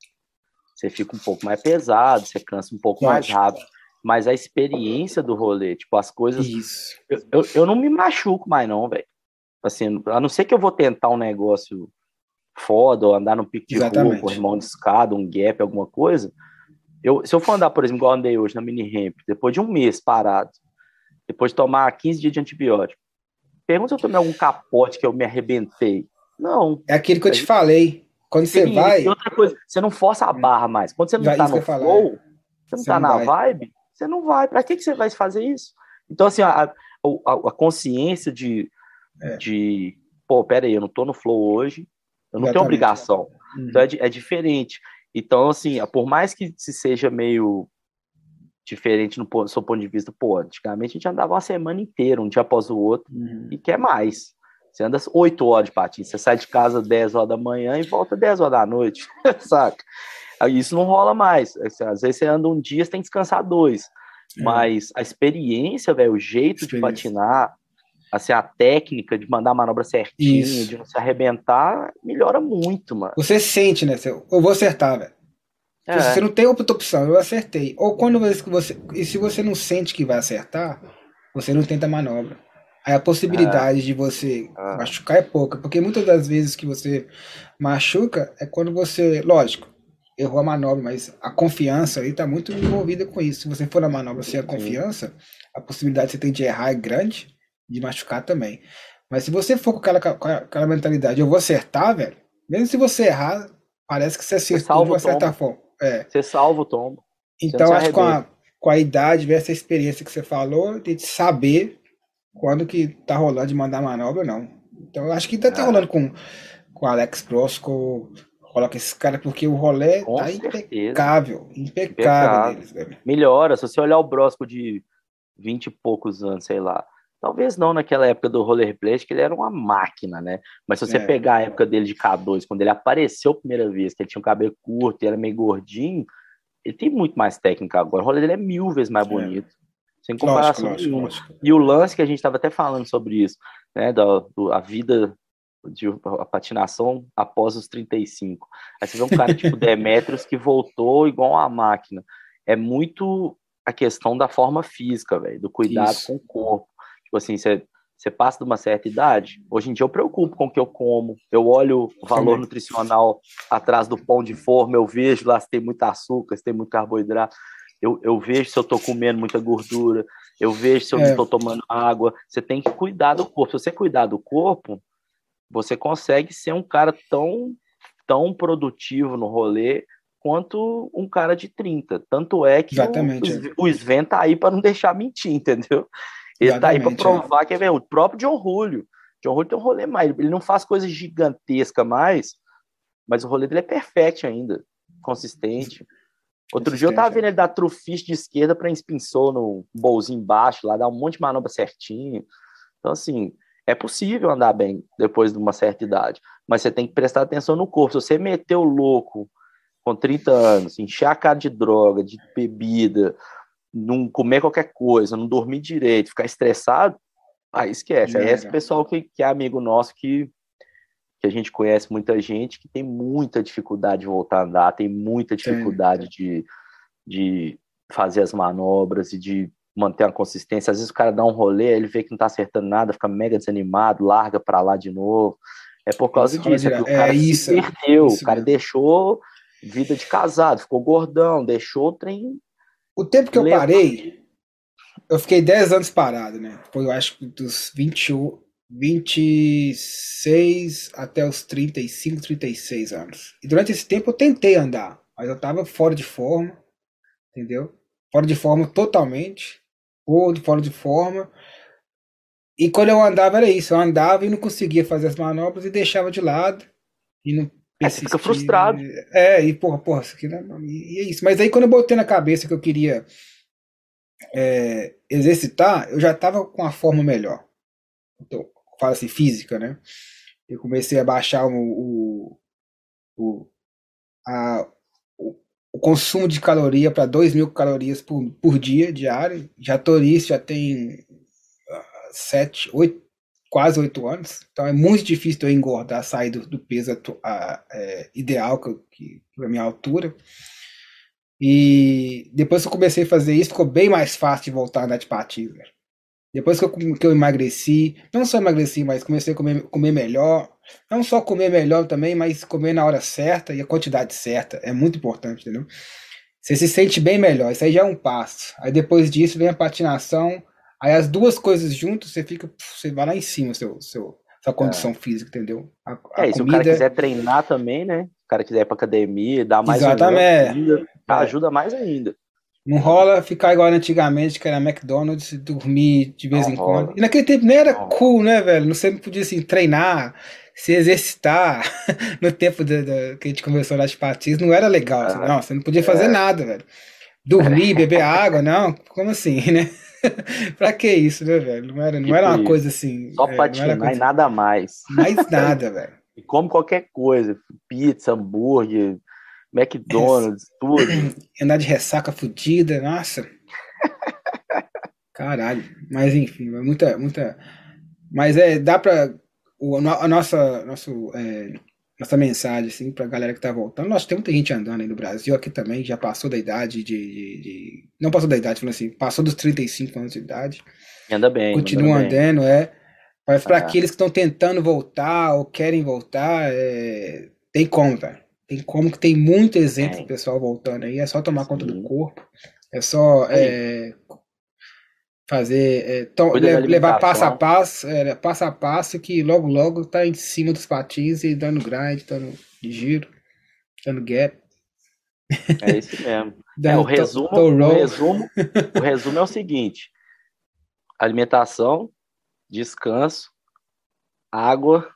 você fica um pouco mais pesado, você cansa um pouco mais rápido. Mas a experiência do rolê, tipo, as coisas. Isso. Eu, eu, eu não me machuco mais, não, velho. Assim, a não ser que eu vou tentar um negócio foda, ou andar no pique de rua, corrimão de escada, um gap, alguma coisa. Eu, se eu for andar, por exemplo, igual eu andei hoje na mini ramp, depois de um mês parado, depois de tomar 15 dias de antibiótico, pergunta se eu tomei algum capote que eu me arrebentei. Não. É aquilo que eu te falei. Quando você vai. E outra coisa, você não força a barra mais. Quando você não está no flow, você não está na vai. vibe, você não vai. Para que, que você vai fazer isso? Então, assim, a, a, a consciência de, é. de, pô, pera aí, eu não tô no flow hoje, eu não Exatamente. tenho obrigação. Uhum. Então é, é diferente. Então, assim, por mais que se seja meio diferente no seu ponto de vista, pô, antigamente a gente andava uma semana inteira, um dia após o outro, uhum. e quer mais. Você anda 8 horas de patins, você sai de casa 10 horas da manhã e volta 10 horas da noite, [laughs] saca? Isso não rola mais. Às vezes você anda um dia, você tem que descansar dois. É. Mas a experiência, velho, o jeito de patinar, assim, a técnica de mandar a manobra certinha, Isso. de não se arrebentar, melhora muito, mano. Você sente, né? Eu vou acertar, velho. É. Você não tem outra opção, eu acertei. Ou quando você. E se você não sente que vai acertar, você não tenta a manobra. Aí a possibilidade é. de você é. machucar é pouca, porque muitas das vezes que você machuca é quando você. Lógico, errou a manobra, mas a confiança aí tá muito envolvida com isso. Se você for na manobra sem a confiança, a possibilidade que você tem de errar é grande, de machucar também. Mas se você for com aquela, com aquela mentalidade, eu vou acertar, velho, mesmo se você errar, parece que você acertou de uma certa forma. É. Você salva o tombo. Então, acho que com a, com a idade, ver essa experiência que você falou, de saber quando que tá rolando de mandar manobra ou não. Então, acho que ainda tá, tá rolando com, com Alex Prosco, rola com esses caras, porque o rolê com tá certeza. impecável. Impecável, impecável. Deles, velho. Melhora, se você olhar o Brosco de 20 e poucos anos, sei lá, Talvez não naquela época do rollerblade, que ele era uma máquina, né? Mas se você é. pegar a época dele de K2, quando ele apareceu a primeira vez, que ele tinha um cabelo curto e era meio gordinho, ele tem muito mais técnica agora. O roller dele é mil vezes mais é. bonito. É. Sem comparação lógico, nenhuma. Lógico, lógico. E o lance que a gente estava até falando sobre isso, né? Da do, a vida de a patinação após os 35. Aí você vê um cara tipo [laughs] Demetrius que voltou igual uma máquina. É muito a questão da forma física, velho, do cuidado isso. com o corpo. Tipo assim, você, você passa de uma certa idade, hoje em dia eu preocupo com o que eu como, eu olho o valor nutricional atrás do pão de forma, eu vejo lá se tem muito açúcar, se tem muito carboidrato, eu, eu vejo se eu estou comendo muita gordura, eu vejo se eu é. não estou tomando água. Você tem que cuidar do corpo. Se você cuidar do corpo, você consegue ser um cara tão, tão produtivo no rolê quanto um cara de 30. Tanto é que Exatamente, o, o Sven tá aí para não deixar mentir, [laughs] entendeu? Ele Exatamente, tá aí para provar é. que é o próprio John Julio. John Julio tem um rolê mais. Ele não faz coisas gigantescas mais, mas o rolê dele é perfeito ainda. Consistente. Outro dia eu tava vendo ele dar trufis de esquerda para inspinsou no bolzinho embaixo, lá dar um monte de manobra certinho. Então, assim, é possível andar bem depois de uma certa idade, mas você tem que prestar atenção no corpo. Se você meter o louco com 30 anos, encher a cara de droga, de bebida, não comer qualquer coisa, não dormir direito, ficar estressado, aí esquece. Aí é esse pessoal que, que é amigo nosso que, que a gente conhece muita gente que tem muita dificuldade de voltar a andar, tem muita dificuldade de, de fazer as manobras e de manter a consistência. Às vezes o cara dá um rolê, ele vê que não tá acertando nada, fica mega desanimado, larga para lá de novo. É por causa isso, disso, é que o cara é isso, se perdeu, o cara mesmo. deixou vida de casado, ficou gordão, deixou o trem o tempo que eu parei, eu fiquei 10 anos parado, né? Foi, eu acho, dos 21, 26 até os 35, 36 anos. E durante esse tempo eu tentei andar, mas eu tava fora de forma, entendeu? Fora de forma totalmente, ou fora de forma. E quando eu andava era isso, eu andava e não conseguia fazer as manobras e deixava de lado. E não Aí você fica frustrado. É, e porra, porra, isso aqui não, e é isso. Mas aí quando eu botei na cabeça que eu queria é, exercitar, eu já tava com a forma melhor. Então, fala assim, física, né? Eu comecei a baixar o, o, o, a, o, consumo de caloria para 2 mil calorias por, por dia, diário. Já tô nisso, já tem uh, sete, oito, quase oito anos. Então é muito difícil eu engordar, sair do, do peso a, é, ideal que, que, para minha altura. E depois que eu comecei a fazer isso, ficou bem mais fácil de voltar a andar de patins. Depois que eu, que eu emagreci, não só emagreci, mas comecei a comer, comer melhor. Não só comer melhor também, mas comer na hora certa e a quantidade certa. É muito importante, entendeu? Você se sente bem melhor. Isso aí já é um passo. Aí depois disso vem a patinação. Aí as duas coisas juntas, você fica. Você vai lá em cima, seu, seu, sua condição é. física, entendeu? A, a é, comida... se o cara quiser treinar também, né? Se o cara quiser ir pra academia, dar mais Exatamente. Um é. ajuda mais ainda. Não rola ficar igual antigamente, que era McDonald's, dormir de vez não em rola. quando. E naquele tempo nem era não. cool, né, velho? Não sempre podia assim, treinar, se exercitar. [laughs] no tempo de, de, que a gente começou nas patins, não era legal. Assim, não, você não podia fazer é. nada, velho. Dormir, beber água, não. Como assim, [laughs] né? [laughs] pra que isso, né, velho? Não era, não tipo era uma coisa assim. Só é, patinar coisa... e nada mais. Mais nada, velho. [laughs] E come qualquer coisa, pizza, hambúrguer, McDonald's, tudo. [clears throat] Andar de ressaca fodida, nossa. Caralho. Mas enfim, é muita, muita. Mas é, dá pra. O, a nossa, nosso, é, nossa mensagem, assim, pra galera que tá voltando. Nós tem muita gente andando aí no Brasil, aqui também, já passou da idade de. de, de não passou da idade, falando assim, passou dos 35 anos de idade. Anda bem. Continua andando, bem. é. Mas para ah. aqueles que estão tentando voltar ou querem voltar, é... tem como, velho. Tem como que tem muito exemplo do pessoal voltando aí. É só tomar Sim. conta do corpo. É só é, fazer. É, to, levar passo a passo, é, passo a passo, que logo logo tá em cima dos patins e dando grind, dando giro, dando gap. É isso [laughs] mesmo. é, o, resumo, o, resumo, [laughs] o resumo é o seguinte: alimentação, descanso, água,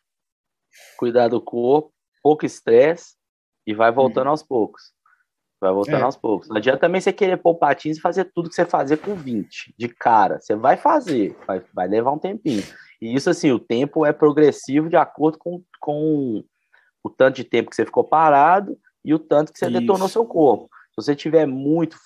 cuidar do corpo, pouco estresse e vai voltando uhum. aos poucos. Vai voltando é. aos poucos. Não adianta também você querer pôr patins e fazer tudo que você fazia com 20 de cara. Você vai fazer, vai, vai levar um tempinho. E isso, assim, o tempo é progressivo de acordo com, com o tanto de tempo que você ficou parado e o tanto que você isso. detonou seu corpo. Se você tiver muito,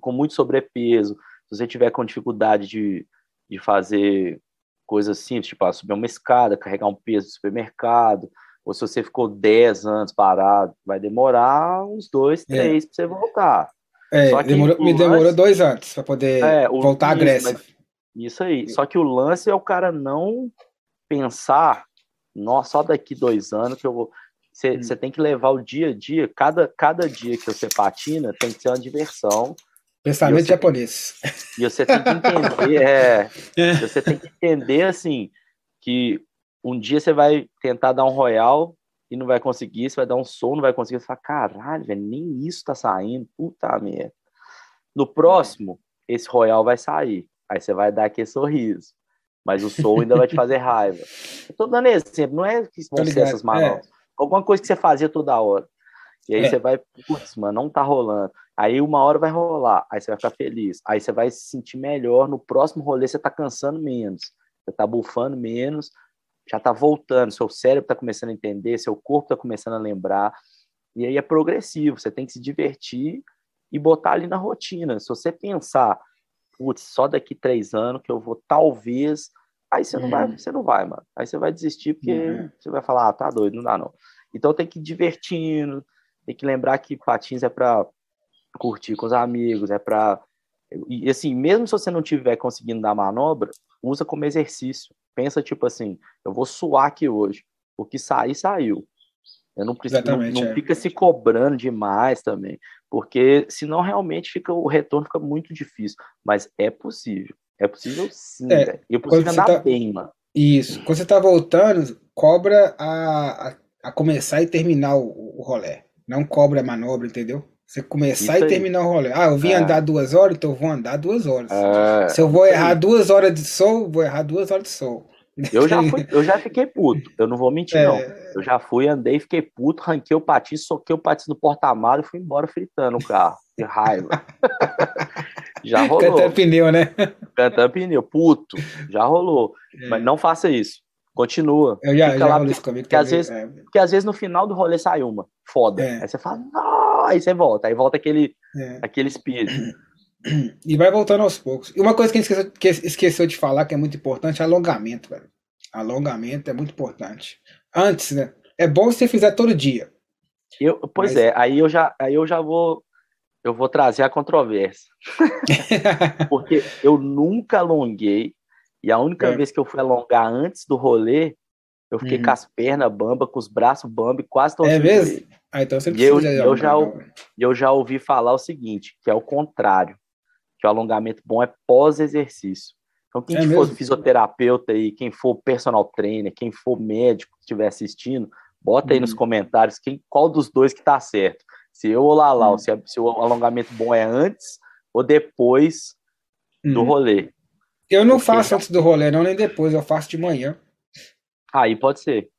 com muito sobrepeso, se você tiver com dificuldade de, de fazer coisas simples, tipo subir uma escada, carregar um peso do supermercado, ou se você ficou 10 anos parado, vai demorar uns dois, é. três é. para você voltar. É, demorou, me demorou dois anos para poder é, o, voltar isso, à Grécia. Mas, isso aí. Só que o lance é o cara não pensar, nossa, só daqui dois anos que eu vou. Você, hum. tem que levar o dia a dia, cada, cada dia que você patina tem que ser uma diversão. Pensamento japonês. e você tem que entender, [laughs] é, é, você tem que entender assim que um dia você vai tentar dar um royal e não vai conseguir, você vai dar um som, não vai conseguir, você fala, caralho, velho, nem isso tá saindo, puta merda. No próximo, esse royal vai sair, aí você vai dar aquele sorriso, mas o som ainda vai te fazer [laughs] raiva. Eu tô dando exemplo, não é que vão ser essas manobras, é. alguma coisa que você fazia toda hora. E aí é. você vai, putz, mano, não tá rolando. Aí uma hora vai rolar, aí você vai ficar feliz. Aí você vai se sentir melhor. No próximo rolê você tá cansando menos, você tá bufando menos, já está voltando, seu cérebro está começando a entender, seu corpo está começando a lembrar, e aí é progressivo, você tem que se divertir e botar ali na rotina. Se você pensar, putz, só daqui três anos que eu vou talvez, aí você não vai, uhum. você não vai, mano. Aí você vai desistir porque uhum. você vai falar, ah, tá doido, não dá não. Então tem que ir divertindo, tem que lembrar que patins é para curtir com os amigos, é para e assim, mesmo se você não tiver conseguindo dar manobra, usa como exercício. Pensa tipo assim, eu vou suar aqui hoje. O que sair, saiu. Eu não preciso, não, não é. fica se cobrando demais também, porque senão realmente fica o retorno fica muito difícil. Mas é possível. É possível sim, é, velho. E é possível andar tá... bem, mano. Isso. Quando você tá voltando, cobra a, a, a começar e terminar o, o rolê. Não cobra a manobra, entendeu? Você começar Isso e terminar o rolê. Ah, eu vim é. andar duas horas, então eu vou andar duas horas. É. Se eu vou errar duas horas de sol, vou errar duas horas de sol. Eu já, fui, eu já fiquei puto, eu não vou mentir, é. não. Eu já fui, andei, fiquei puto, ranquei o patins, soquei o patins no porta-malas e fui embora fritando o carro. De raiva. [laughs] já rolou. Cantando pneu, né? Cantando pneu, puto. Já rolou. É. Mas não faça isso. Continua. Eu já, já lá, isso comigo porque, às vezes, é. porque às vezes no final do rolê sai uma. Foda. É. Aí você fala, não, aí você volta. Aí volta aquele, é. aquele espírito. [clears throat] E vai voltando aos poucos. E uma coisa que a gente esqueceu, que esqueceu de falar, que é muito importante, é alongamento, velho. Alongamento é muito importante. Antes, né? É bom você fizer todo dia. Eu, pois Mas... é, aí eu já, aí eu já vou eu vou trazer a controvérsia. [laughs] Porque eu nunca alonguei e a única é. vez que eu fui alongar antes do rolê, eu fiquei uhum. com as pernas bamba, com os braços bamba e quase todo É mesmo? Ah, então você e eu, eu já, eu já ouvi falar o seguinte, que é o contrário, que o alongamento bom é pós-exercício. Então, quem é for mesmo? fisioterapeuta aí, quem for personal trainer, quem for médico que estiver assistindo, bota aí uhum. nos comentários quem, qual dos dois que tá certo. Se eu ou Lalau, uhum. se, se o alongamento bom é antes ou depois do uhum. rolê. Eu não faço antes do rolê, não, nem depois, eu faço de manhã. Aí pode ser.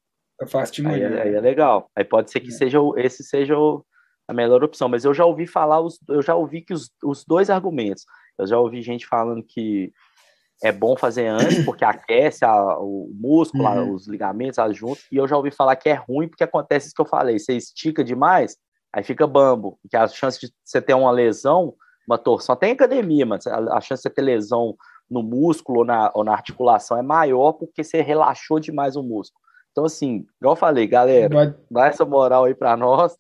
Faço de manhã. Aí, é, aí é legal. Aí pode ser que é. seja esse seja o, a melhor opção. Mas eu já ouvi falar, os, eu já ouvi que os, os dois argumentos. Eu já ouvi gente falando que é bom fazer antes, [coughs] porque aquece a, o músculo, uhum. os ligamentos, as juntas, e eu já ouvi falar que é ruim porque acontece isso que eu falei, você estica demais, aí fica bambo, que a chance de você ter uma lesão, uma torção, até em academia, mas a chance de você ter lesão no músculo ou na, ou na articulação é maior porque você relaxou demais o músculo. Então, assim, igual eu falei, galera, dá essa moral aí para nós.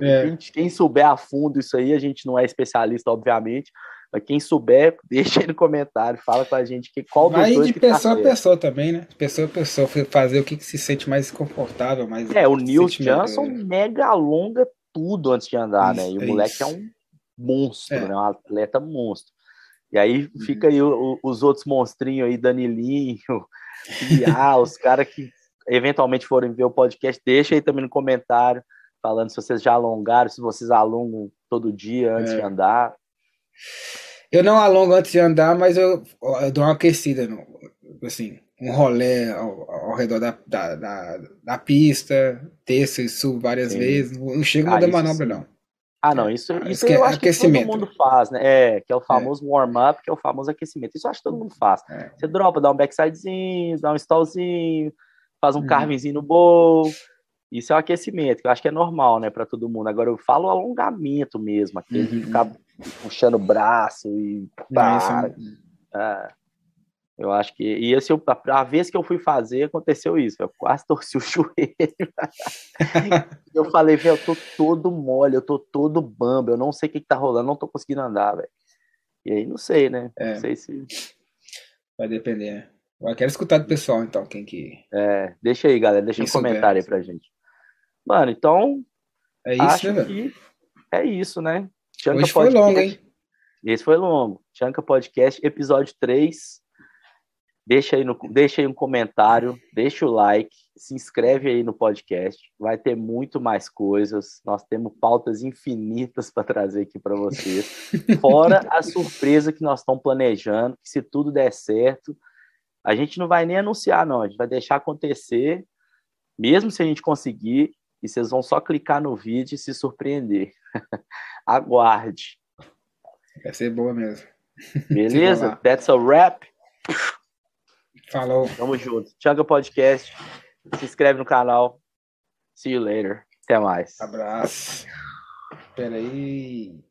É. Quem souber a fundo isso aí, a gente não é especialista, obviamente, mas quem souber, [laughs] deixa aí no comentário, fala com a gente que, qual Vai de tá pessoa tá a pessoa também, né? Pessoa a pessoa, fazer o que, que se sente mais confortável, mais. É, o Nils Johnson mega longa tudo antes de andar, isso, né? E o é moleque isso. é um monstro, é. né? Um atleta monstro. E aí fica aí o, os outros monstrinhos aí, Danilinho, Pia, [laughs] os caras que eventualmente forem ver o podcast, deixa aí também no comentário, falando se vocês já alongaram, se vocês alongam todo dia antes é. de andar. Eu não alongo antes de andar, mas eu, eu dou uma aquecida, no, assim, um rolê ao, ao redor da, da, da, da, pista, desço e subo várias sim. vezes, não chego ah, no da manobra, sim. não. Ah, não, isso, isso eu acho que todo mundo faz, né? É, que é o é. famoso é. warm-up, que é o famoso aquecimento. Isso eu acho que todo mundo faz. É. Você dropa, dá um backsidezinho, dá um stallzinho, faz um uhum. no bowl. Isso é o aquecimento, que eu acho que é normal, né, para todo mundo. Agora eu falo alongamento mesmo, aquele uhum. de ficar puxando o braço e. Pá, é, eu acho que. E esse, a, a vez que eu fui fazer, aconteceu isso. Eu quase torci o [laughs] joelho. eu falei, velho, eu tô todo mole, eu tô todo bamba, eu não sei o que, que tá rolando, não tô conseguindo andar, velho. E aí, não sei, né? É. Não sei se. Vai depender, né? Eu quero escutar do pessoal, então, quem que. É, deixa aí, galera, deixa quem um comentário aí pra gente. Mano, então. É isso, né, que é isso, né? Chanca Hoje Podcast. foi longo, hein? Esse foi longo. Chanca Podcast, episódio 3. Deixa aí, no, deixa aí um comentário, deixa o like, se inscreve aí no podcast. Vai ter muito mais coisas. Nós temos pautas infinitas [laughs] para trazer aqui para vocês. [laughs] Fora a surpresa que nós estamos planejando, que se tudo der certo, a gente não vai nem anunciar, não. A gente vai deixar acontecer, mesmo se a gente conseguir, e vocês vão só clicar no vídeo e se surpreender. [laughs] Aguarde. Vai ser boa mesmo. Beleza? That's a wrap. Falou. Tamo junto. Changa Podcast. Se inscreve no canal. See you later. Até mais. Abraço. Peraí.